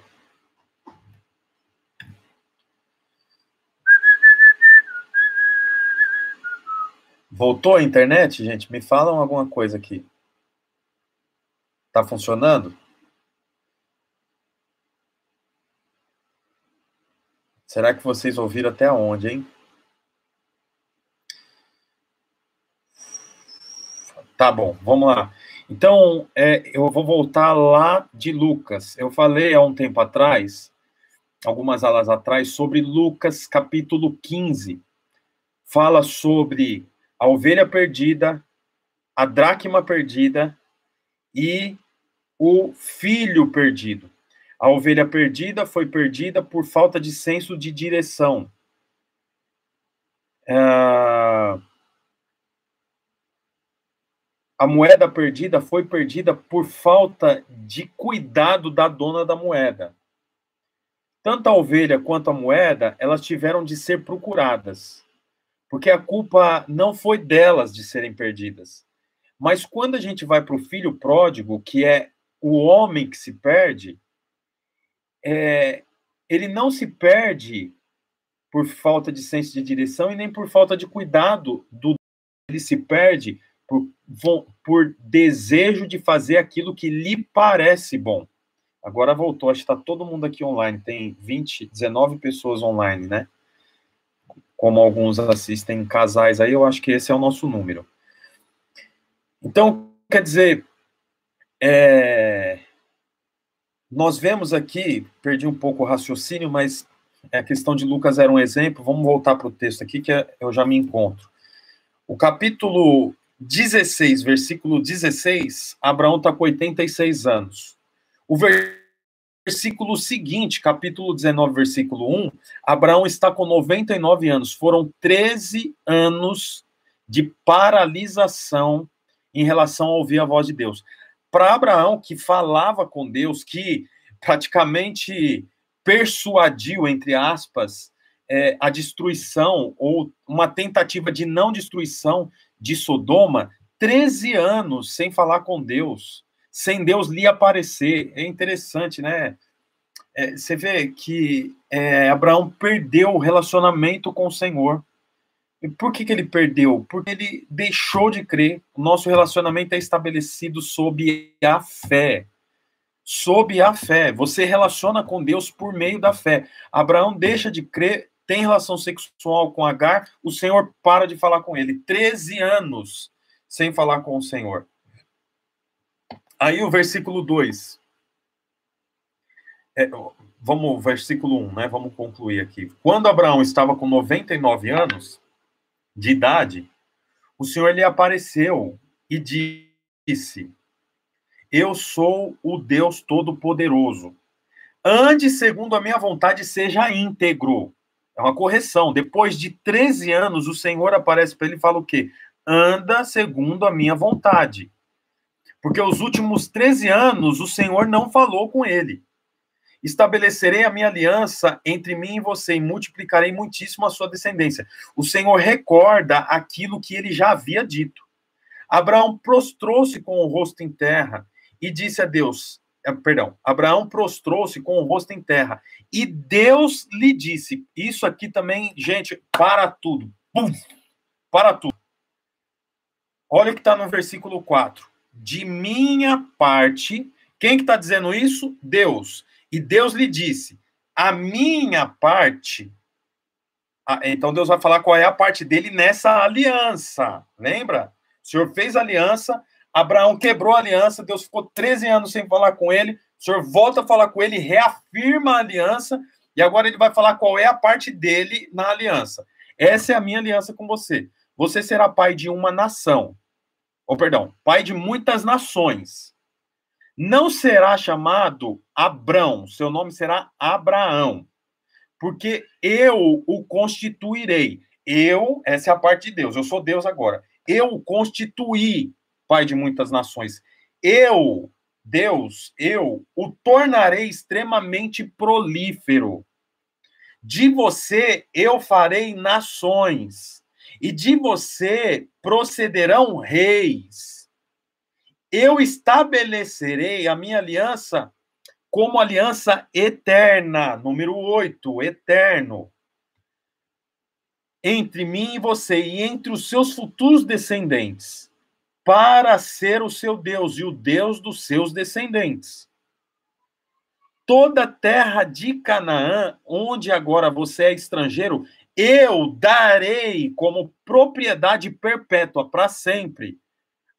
Voltou a internet, gente? Me falam alguma coisa aqui. Tá funcionando? Será que vocês ouviram até onde, hein? Tá bom, vamos lá. Então, é, eu vou voltar lá de Lucas. Eu falei há um tempo atrás algumas aulas atrás, sobre Lucas capítulo 15. Fala sobre a ovelha perdida, a dracma perdida e o filho perdido. A ovelha perdida foi perdida por falta de senso de direção. Ah, a moeda perdida foi perdida por falta de cuidado da dona da moeda. Tanto a ovelha quanto a moeda, elas tiveram de ser procuradas, porque a culpa não foi delas de serem perdidas. Mas quando a gente vai para o filho pródigo, que é o homem que se perde, é, ele não se perde por falta de senso de direção e nem por falta de cuidado do ele se perde por, por desejo de fazer aquilo que lhe parece bom. Agora voltou, acho que está todo mundo aqui online, tem 20, 19 pessoas online, né? Como alguns assistem casais aí, eu acho que esse é o nosso número. Então, quer dizer, é, nós vemos aqui, perdi um pouco o raciocínio, mas a questão de Lucas era um exemplo. Vamos voltar para o texto aqui, que é, eu já me encontro. O capítulo 16, versículo 16, Abraão está com 86 anos. O versículo seguinte, capítulo 19, versículo 1, Abraão está com 99 anos. Foram 13 anos de paralisação em relação a ouvir a voz de Deus. Para Abraão, que falava com Deus, que praticamente persuadiu, entre aspas, é, a destruição ou uma tentativa de não destruição de Sodoma 13 anos sem falar com Deus, sem Deus lhe aparecer. É interessante, né? É, você vê que é, Abraão perdeu o relacionamento com o Senhor. E por que, que ele perdeu? Porque ele deixou de crer. O nosso relacionamento é estabelecido sob a fé. Sob a fé. Você relaciona com Deus por meio da fé. Abraão deixa de crer tem relação sexual com Agar, o Senhor para de falar com ele. 13 anos sem falar com o Senhor. Aí o versículo 2. É, vamos, versículo 1, né? Vamos concluir aqui. Quando Abraão estava com 99 anos de idade, o Senhor lhe apareceu e disse: Eu sou o Deus Todo-Poderoso. Ande segundo a minha vontade, seja íntegro. É uma correção. Depois de 13 anos, o Senhor aparece para ele e fala o quê? Anda segundo a minha vontade. Porque os últimos 13 anos o Senhor não falou com ele. Estabelecerei a minha aliança entre mim e você e multiplicarei muitíssimo a sua descendência. O Senhor recorda aquilo que ele já havia dito. Abraão prostrou-se com o rosto em terra e disse a Deus: perdão, Abraão prostrou-se com o rosto em terra e Deus lhe disse: Isso aqui também, gente, para tudo. Pum, para tudo. Olha o que está no versículo 4. De minha parte, quem que está dizendo isso? Deus. E Deus lhe disse: A minha parte. Então Deus vai falar qual é a parte dele nessa aliança. Lembra? O Senhor fez aliança, Abraão quebrou a aliança, Deus ficou 13 anos sem falar com ele, o Senhor volta a falar com ele, reafirma a aliança, e agora ele vai falar qual é a parte dele na aliança. Essa é a minha aliança com você. Você será pai de uma nação. Ou, perdão, pai de muitas nações. Não será chamado Abrão, seu nome será Abraão. Porque eu o constituirei. Eu, essa é a parte de Deus, eu sou Deus agora. Eu o constituí pai de muitas nações. Eu, Deus, eu o tornarei extremamente prolífero. De você eu farei nações, e de você procederão reis. Eu estabelecerei a minha aliança como aliança eterna, número 8, eterno, entre mim e você e entre os seus futuros descendentes para ser o seu Deus e o Deus dos seus descendentes. Toda terra de Canaã, onde agora você é estrangeiro, eu darei como propriedade perpétua para sempre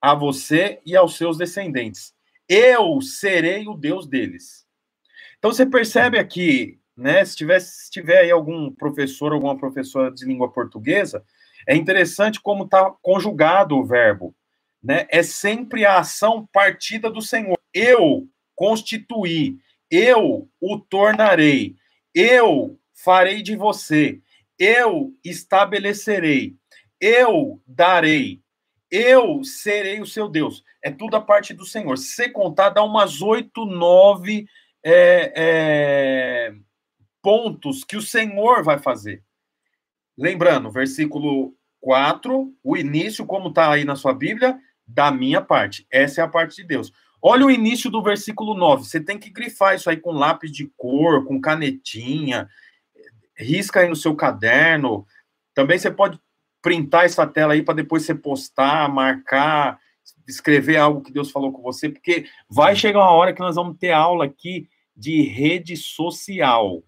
a você e aos seus descendentes. Eu serei o Deus deles. Então você percebe aqui né? Se tiver, se tiver aí algum professor, alguma professora de língua portuguesa, é interessante como está conjugado o verbo, né? É sempre a ação partida do Senhor. Eu constituí, eu o tornarei, eu farei de você, eu estabelecerei, eu darei, eu serei o seu Deus. É tudo a parte do Senhor. Se você contar, dá umas oito, nove é, é, pontos que o Senhor vai fazer. Lembrando, versículo 4, o início, como está aí na sua Bíblia, da minha parte. Essa é a parte de Deus. Olha o início do versículo 9. Você tem que grifar isso aí com lápis de cor, com canetinha, risca aí no seu caderno. Também você pode printar essa tela aí para depois você postar, marcar, escrever algo que Deus falou com você, porque vai chegar uma hora que nós vamos ter aula aqui de rede social.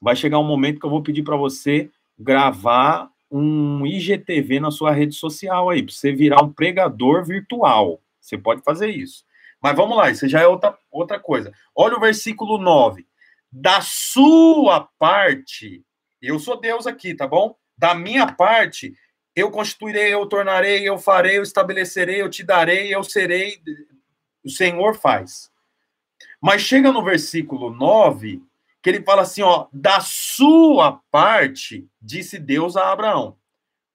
Vai chegar um momento que eu vou pedir para você gravar um IGTV na sua rede social aí, para você virar um pregador virtual. Você pode fazer isso. Mas vamos lá, isso já é outra, outra coisa. Olha o versículo 9. Da sua parte, eu sou Deus aqui, tá bom? Da minha parte, eu constituirei, eu tornarei, eu farei, eu estabelecerei, eu te darei, eu serei. O Senhor faz. Mas chega no versículo 9, que ele fala assim, ó, da sua parte, disse Deus a Abraão,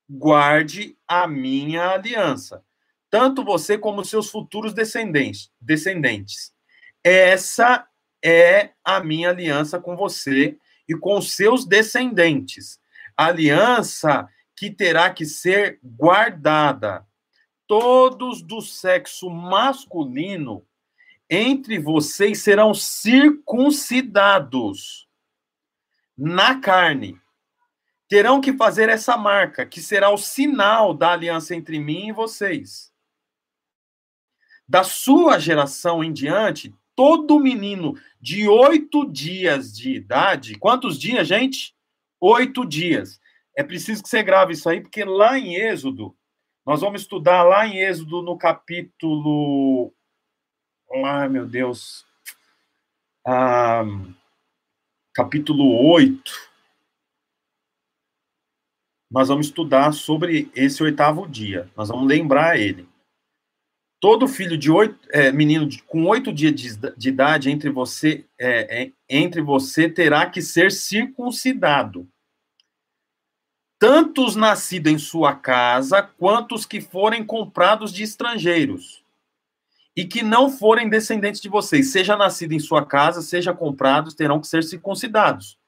guarde a minha aliança, tanto você como seus futuros descendentes, descendentes. Essa é a minha aliança com você e com seus descendentes. Aliança que terá que ser guardada. Todos do sexo masculino entre vocês serão circuncidados na carne. Terão que fazer essa marca, que será o sinal da aliança entre mim e vocês. Da sua geração em diante, todo menino de oito dias de idade, quantos dias, gente? Oito dias. É preciso que você grave isso aí, porque lá em Êxodo, nós vamos estudar lá em Êxodo no capítulo Ai, meu Deus. Ah, capítulo 8. Nós vamos estudar sobre esse oitavo dia. Nós vamos lembrar ele. Todo filho de oito, é, menino de, com oito dias de, de, idade entre você, é, é, entre você terá que ser circuncidado. Tanto os nascidos em sua casa, quanto os que forem comprados de estrangeiros e que não forem descendentes de vocês, seja nascido em sua casa, seja comprados, terão que ser circuncidados.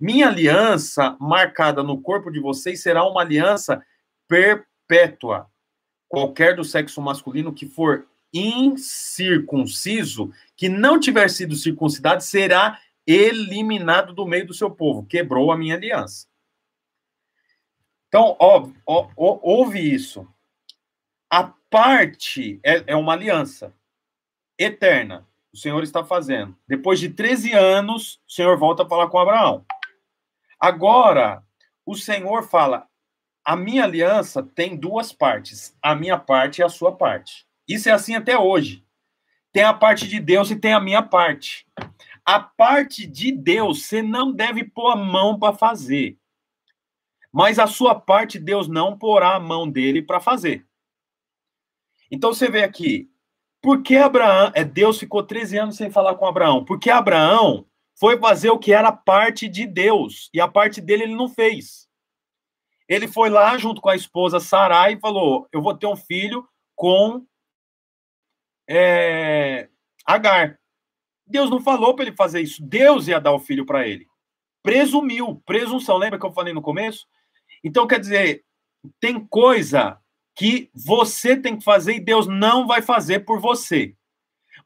Minha aliança marcada no corpo de vocês será uma aliança perpétua. Qualquer do sexo masculino que for incircunciso, que não tiver sido circuncidado, será eliminado do meio do seu povo. Quebrou a minha aliança. Então, ó, ó, ó, ouve isso. A parte é, é uma aliança eterna. O Senhor está fazendo. Depois de 13 anos, o Senhor volta a falar com Abraão. Agora, o Senhor fala: a minha aliança tem duas partes, a minha parte e a sua parte. Isso é assim até hoje. Tem a parte de Deus e tem a minha parte. A parte de Deus você não deve pôr a mão para fazer. Mas a sua parte Deus não porá a mão dele para fazer. Então você vê aqui, por que Abraão, é Deus ficou 13 anos sem falar com Abraão? Porque Abraão foi fazer o que era parte de Deus, e a parte dele ele não fez. Ele foi lá junto com a esposa Sarai e falou: Eu vou ter um filho com é, Agar. Deus não falou para ele fazer isso. Deus ia dar o filho para ele. Presumiu, presunção. Lembra que eu falei no começo? Então, quer dizer, tem coisa que você tem que fazer e Deus não vai fazer por você.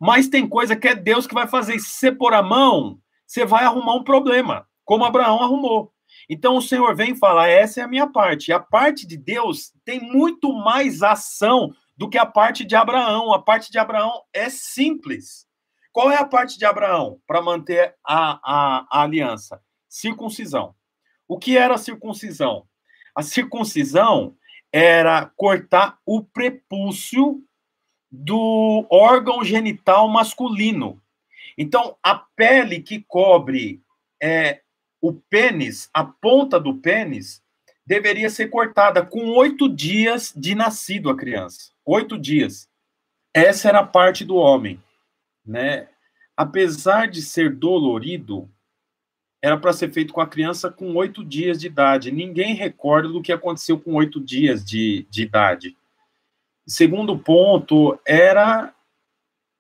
Mas tem coisa que é Deus que vai fazer. se você pôr a mão, você vai arrumar um problema, como Abraão arrumou. Então o Senhor vem e fala: essa é a minha parte. E a parte de Deus tem muito mais ação do que a parte de Abraão. A parte de Abraão é simples. Qual é a parte de Abraão para manter a, a, a aliança? Circuncisão. O que era a circuncisão? A circuncisão era cortar o prepúcio do órgão genital masculino. Então, a pele que cobre é, o pênis, a ponta do pênis, deveria ser cortada com oito dias de nascido a criança. Oito dias. Essa era a parte do homem, né? Apesar de ser dolorido, era para ser feito com a criança com oito dias de idade. Ninguém recorda do que aconteceu com oito dias de, de idade. Segundo ponto, era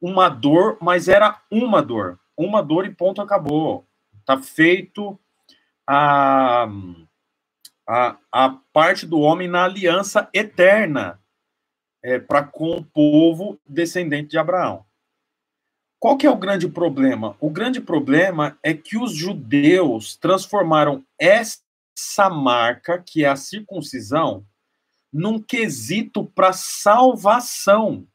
uma dor, mas era uma dor. Uma dor e ponto, acabou. Tá feito a, a, a parte do homem na aliança eterna é, para com o povo descendente de Abraão. Qual que é o grande problema? O grande problema é que os judeus transformaram essa marca, que é a circuncisão, num quesito para salvação.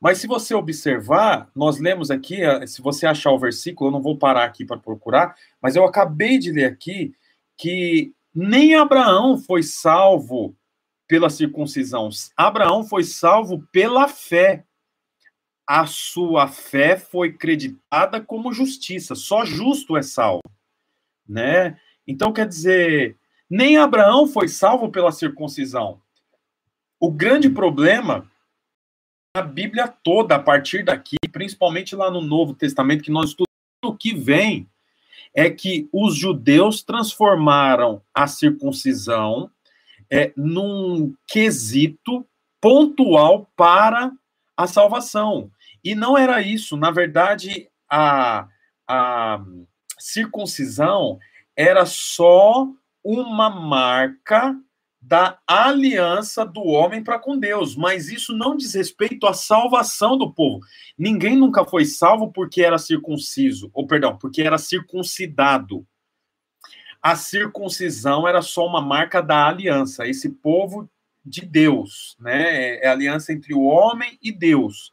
Mas se você observar, nós lemos aqui, eh, se você achar o versículo, eu não vou parar aqui para procurar, mas eu acabei de ler aqui que nem Abraão foi salvo pela circuncisão. Abraão foi salvo pela fé. A sua fé foi creditada como justiça. Só justo é salvo, né? Então quer dizer, nem Abraão foi salvo pela circuncisão. O grande problema a Bíblia toda a partir daqui, principalmente lá no Novo Testamento, que nós estudamos o que vem, é que os judeus transformaram a circuncisão é, num quesito pontual para a salvação. E não era isso. Na verdade, a, a circuncisão era só uma marca da aliança do homem para com Deus, mas isso não diz respeito à salvação do povo. Ninguém nunca foi salvo porque era circunciso, ou perdão, porque era circuncidado. A circuncisão era só uma marca da aliança, esse povo de Deus, né? É a aliança entre o homem e Deus.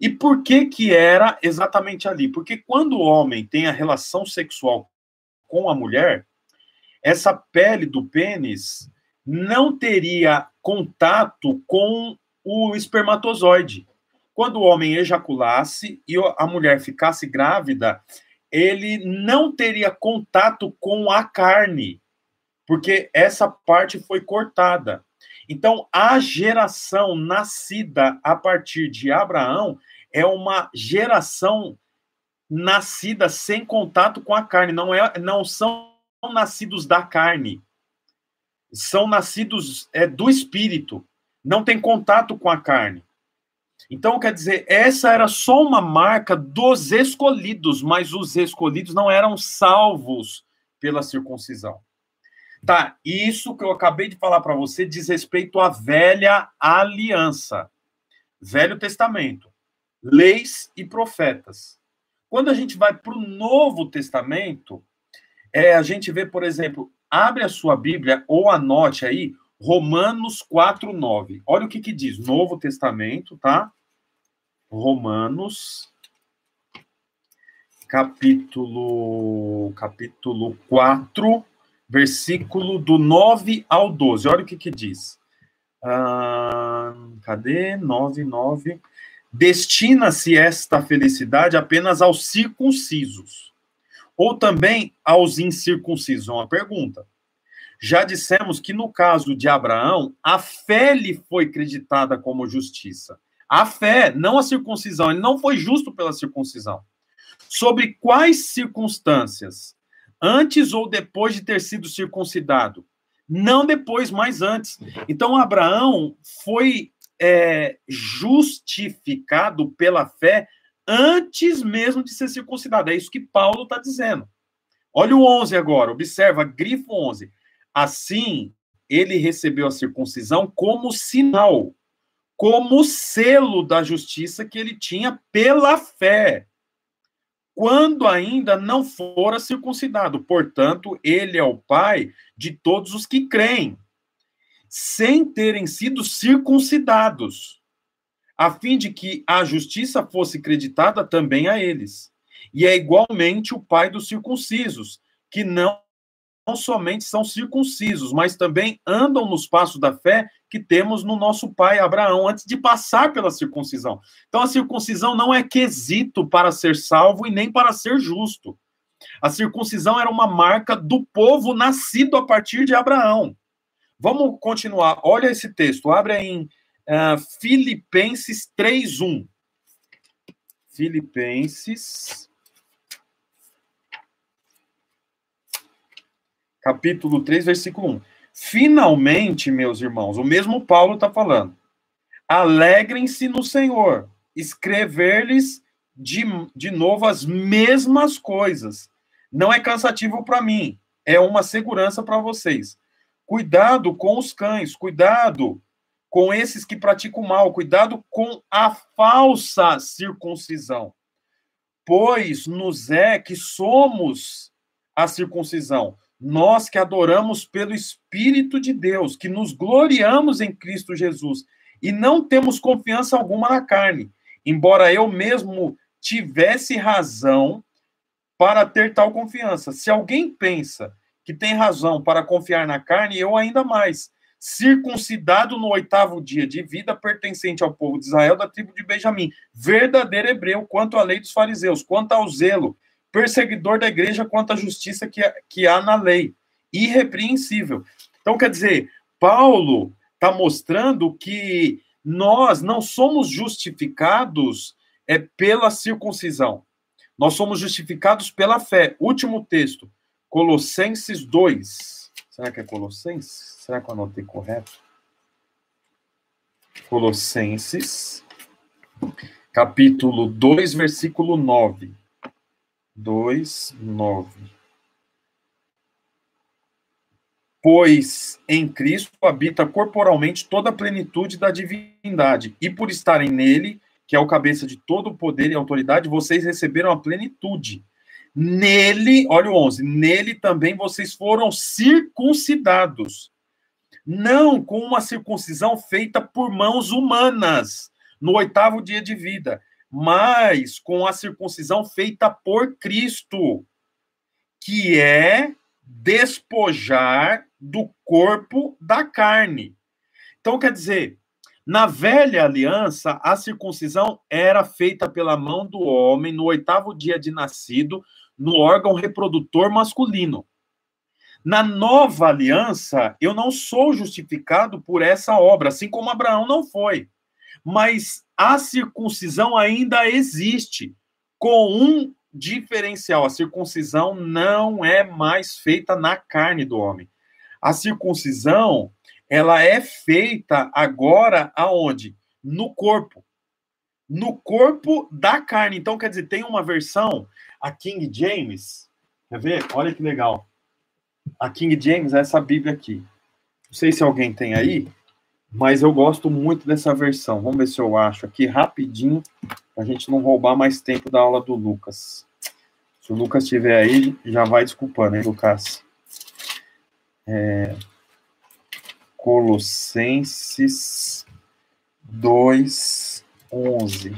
E por que que era exatamente ali? Porque quando o homem tem a relação sexual com a mulher, essa pele do pênis não teria contato com o espermatozoide. Quando o homem ejaculasse e a mulher ficasse grávida, ele não teria contato com a carne, porque essa parte foi cortada. Então, a geração nascida a partir de Abraão é uma geração nascida sem contato com a carne, não é não são nascidos da carne são nascidos é, do espírito, não tem contato com a carne. Então, quer dizer, essa era só uma marca dos escolhidos, mas os escolhidos não eram salvos pela circuncisão. Tá, isso que eu acabei de falar para você diz respeito à velha aliança, Velho Testamento, leis e profetas. Quando a gente vai para o Novo Testamento, é, a gente vê, por exemplo, Abre a sua Bíblia ou anote aí Romanos 4:9. Olha o que que diz, Novo Testamento, tá? Romanos capítulo capítulo 4, versículo do 9 ao 12. Olha o que que diz. Ah, cadê? 9, 9. Destina-se esta felicidade apenas aos circuncisos ou também aos incircuncisos? Uma pergunta. Já dissemos que no caso de Abraão, a fé lhe foi creditada como justiça. A fé, não a circuncisão. Ele não foi justo pela circuncisão. Sobre quais circunstâncias? Antes ou depois de ter sido circuncidado? Não depois, mas antes. Então, Abraão foi é, justificado pela fé antes mesmo de ser circuncidado. É isso que Paulo está dizendo. Olha o 11 agora, observa, grifo 11. Assim, ele recebeu a circuncisão como sinal, como selo da justiça que ele tinha pela fé, quando ainda não fora circuncidado. Portanto, ele é o pai de todos os que creem, sem terem sido circuncidados a fim de que a justiça fosse creditada também a eles. E é igualmente o pai dos circuncisos, que não, não somente são circuncisos, mas também andam nos passos da fé que temos no nosso pai Abraão antes de passar pela circuncisão. Então a circuncisão não é quesito para ser salvo e nem para ser justo. A circuncisão era uma marca do povo nascido a partir de Abraão. Vamos continuar. Olha esse texto. Abre em uh, Filipenses 3:1. Filipenses capítulo 3, versículo 1. Finalmente, meus irmãos, o mesmo Paulo está falando. Alegrem-se no Senhor. Escrever-lhes de, de novo as mesmas coisas. Não é cansativo para mim, é uma segurança para vocês. Cuidado com os cães, cuidado com esses que praticam mal, cuidado com a falsa circuncisão. Pois nos é que somos a circuncisão, nós que adoramos pelo Espírito de Deus, que nos gloriamos em Cristo Jesus e não temos confiança alguma na carne, embora eu mesmo tivesse razão para ter tal confiança. Se alguém pensa que tem razão para confiar na carne, eu ainda mais. Circuncidado no oitavo dia de vida, pertencente ao povo de Israel, da tribo de Benjamim, verdadeiro hebreu quanto à lei dos fariseus, quanto ao zelo, perseguidor da igreja quanto à justiça que, que há na lei, irrepreensível. Então, quer dizer, Paulo está mostrando que nós não somos justificados é, pela circuncisão. Nós somos justificados pela fé. Último texto, Colossenses 2. Será que é Colossenses? Será que eu anotei correto? Colossenses, capítulo 2, versículo 9. 2, 9. Pois em Cristo habita corporalmente toda a plenitude da divindade, e por estarem nele, que é o cabeça de todo o poder e autoridade, vocês receberam a plenitude. Nele, olha o 11, nele também vocês foram circuncidados, não com uma circuncisão feita por mãos humanas, no oitavo dia de vida, mas com a circuncisão feita por Cristo, que é despojar do corpo da carne. Então, quer dizer, na velha aliança, a circuncisão era feita pela mão do homem no oitavo dia de nascido, no órgão reprodutor masculino. Na nova aliança, eu não sou justificado por essa obra, assim como Abraão não foi. Mas a circuncisão ainda existe, com um diferencial: a circuncisão não é mais feita na carne do homem. A circuncisão, ela é feita agora aonde? No corpo. No corpo da carne. Então, quer dizer, tem uma versão, a King James, quer ver? Olha que legal. A King James é essa Bíblia aqui. Não sei se alguém tem aí, mas eu gosto muito dessa versão. Vamos ver se eu acho aqui rapidinho, para a gente não roubar mais tempo da aula do Lucas. Se o Lucas estiver aí, já vai desculpando, hein, Lucas? É... Colossenses 2, 11.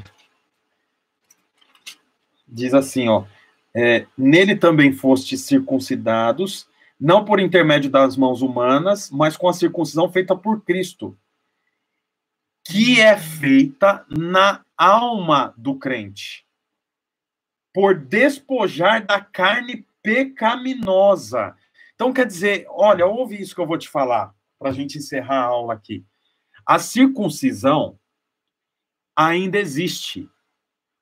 Diz assim, ó. É, Nele também fostes circuncidados, não por intermédio das mãos humanas, mas com a circuncisão feita por Cristo, que é feita na alma do crente, por despojar da carne pecaminosa. Então, quer dizer, olha, ouve isso que eu vou te falar, para a gente encerrar a aula aqui. A circuncisão ainda existe,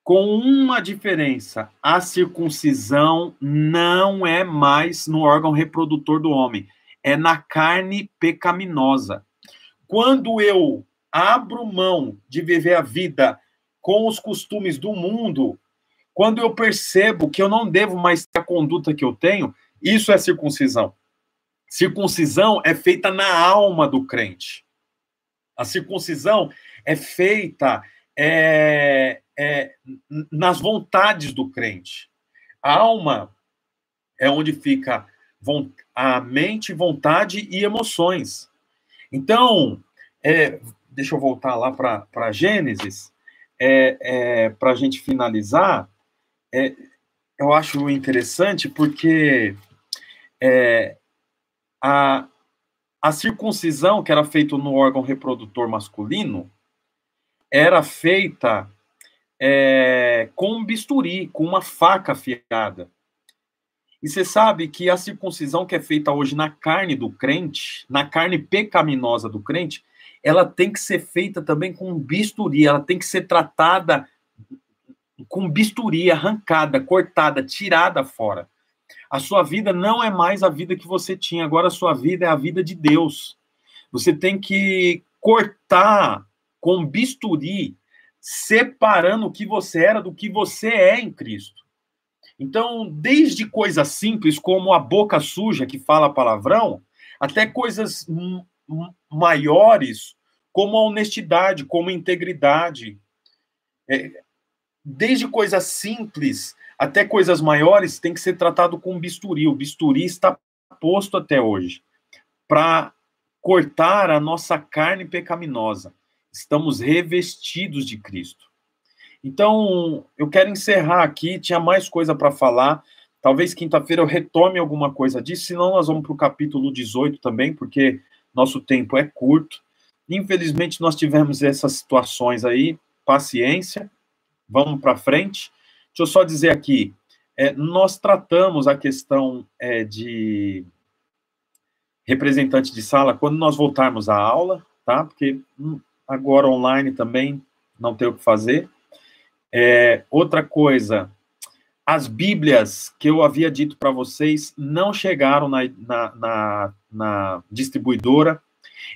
com uma diferença: a circuncisão não é mais no órgão reprodutor do homem, é na carne pecaminosa. Quando eu abro mão de viver a vida com os costumes do mundo, quando eu percebo que eu não devo mais ter a conduta que eu tenho, isso é circuncisão. Circuncisão é feita na alma do crente. A circuncisão é feita é, é, nas vontades do crente. A alma é onde fica a mente, vontade e emoções. Então, é, deixa eu voltar lá para Gênesis, é, é, para a gente finalizar. É, eu acho interessante porque é, a, a circuncisão que era feita no órgão reprodutor masculino era feita é, com um bisturi, com uma faca afiada. E você sabe que a circuncisão que é feita hoje na carne do crente, na carne pecaminosa do crente, ela tem que ser feita também com bisturi, ela tem que ser tratada com bisturi, arrancada, cortada, tirada fora. A sua vida não é mais a vida que você tinha, agora a sua vida é a vida de Deus. Você tem que cortar com bisturi, separando o que você era do que você é em Cristo. Então, desde coisas simples como a boca suja que fala palavrão, até coisas maiores como a honestidade, como a integridade. É, desde coisas simples até coisas maiores tem que ser tratado com bisturi. O bisturi está posto até hoje para cortar a nossa carne pecaminosa. Estamos revestidos de Cristo. Então, eu quero encerrar aqui, tinha mais coisa para falar. Talvez quinta-feira eu retome alguma coisa disso, senão nós vamos para o capítulo 18 também, porque nosso tempo é curto. Infelizmente, nós tivemos essas situações aí. Paciência, vamos para frente. Deixa eu só dizer aqui: é, nós tratamos a questão é, de representante de sala quando nós voltarmos à aula, tá? Porque hum, agora online também não tem o que fazer. É, outra coisa, as Bíblias que eu havia dito para vocês não chegaram na, na, na, na distribuidora.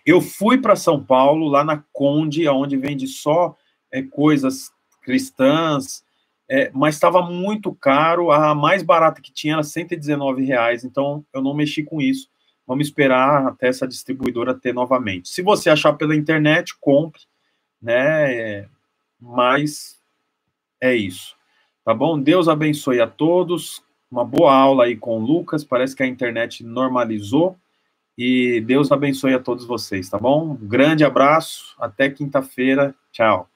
Eu fui para São Paulo, lá na Conde, onde vende só é, coisas cristãs, é, mas estava muito caro. A mais barata que tinha era 119 reais, então eu não mexi com isso. Vamos esperar até essa distribuidora ter novamente. Se você achar pela internet, compre, né? Mas é isso. Tá bom? Deus abençoe a todos. Uma boa aula aí com o Lucas. Parece que a internet normalizou. E Deus abençoe a todos vocês, tá bom? Um grande abraço. Até quinta-feira. Tchau.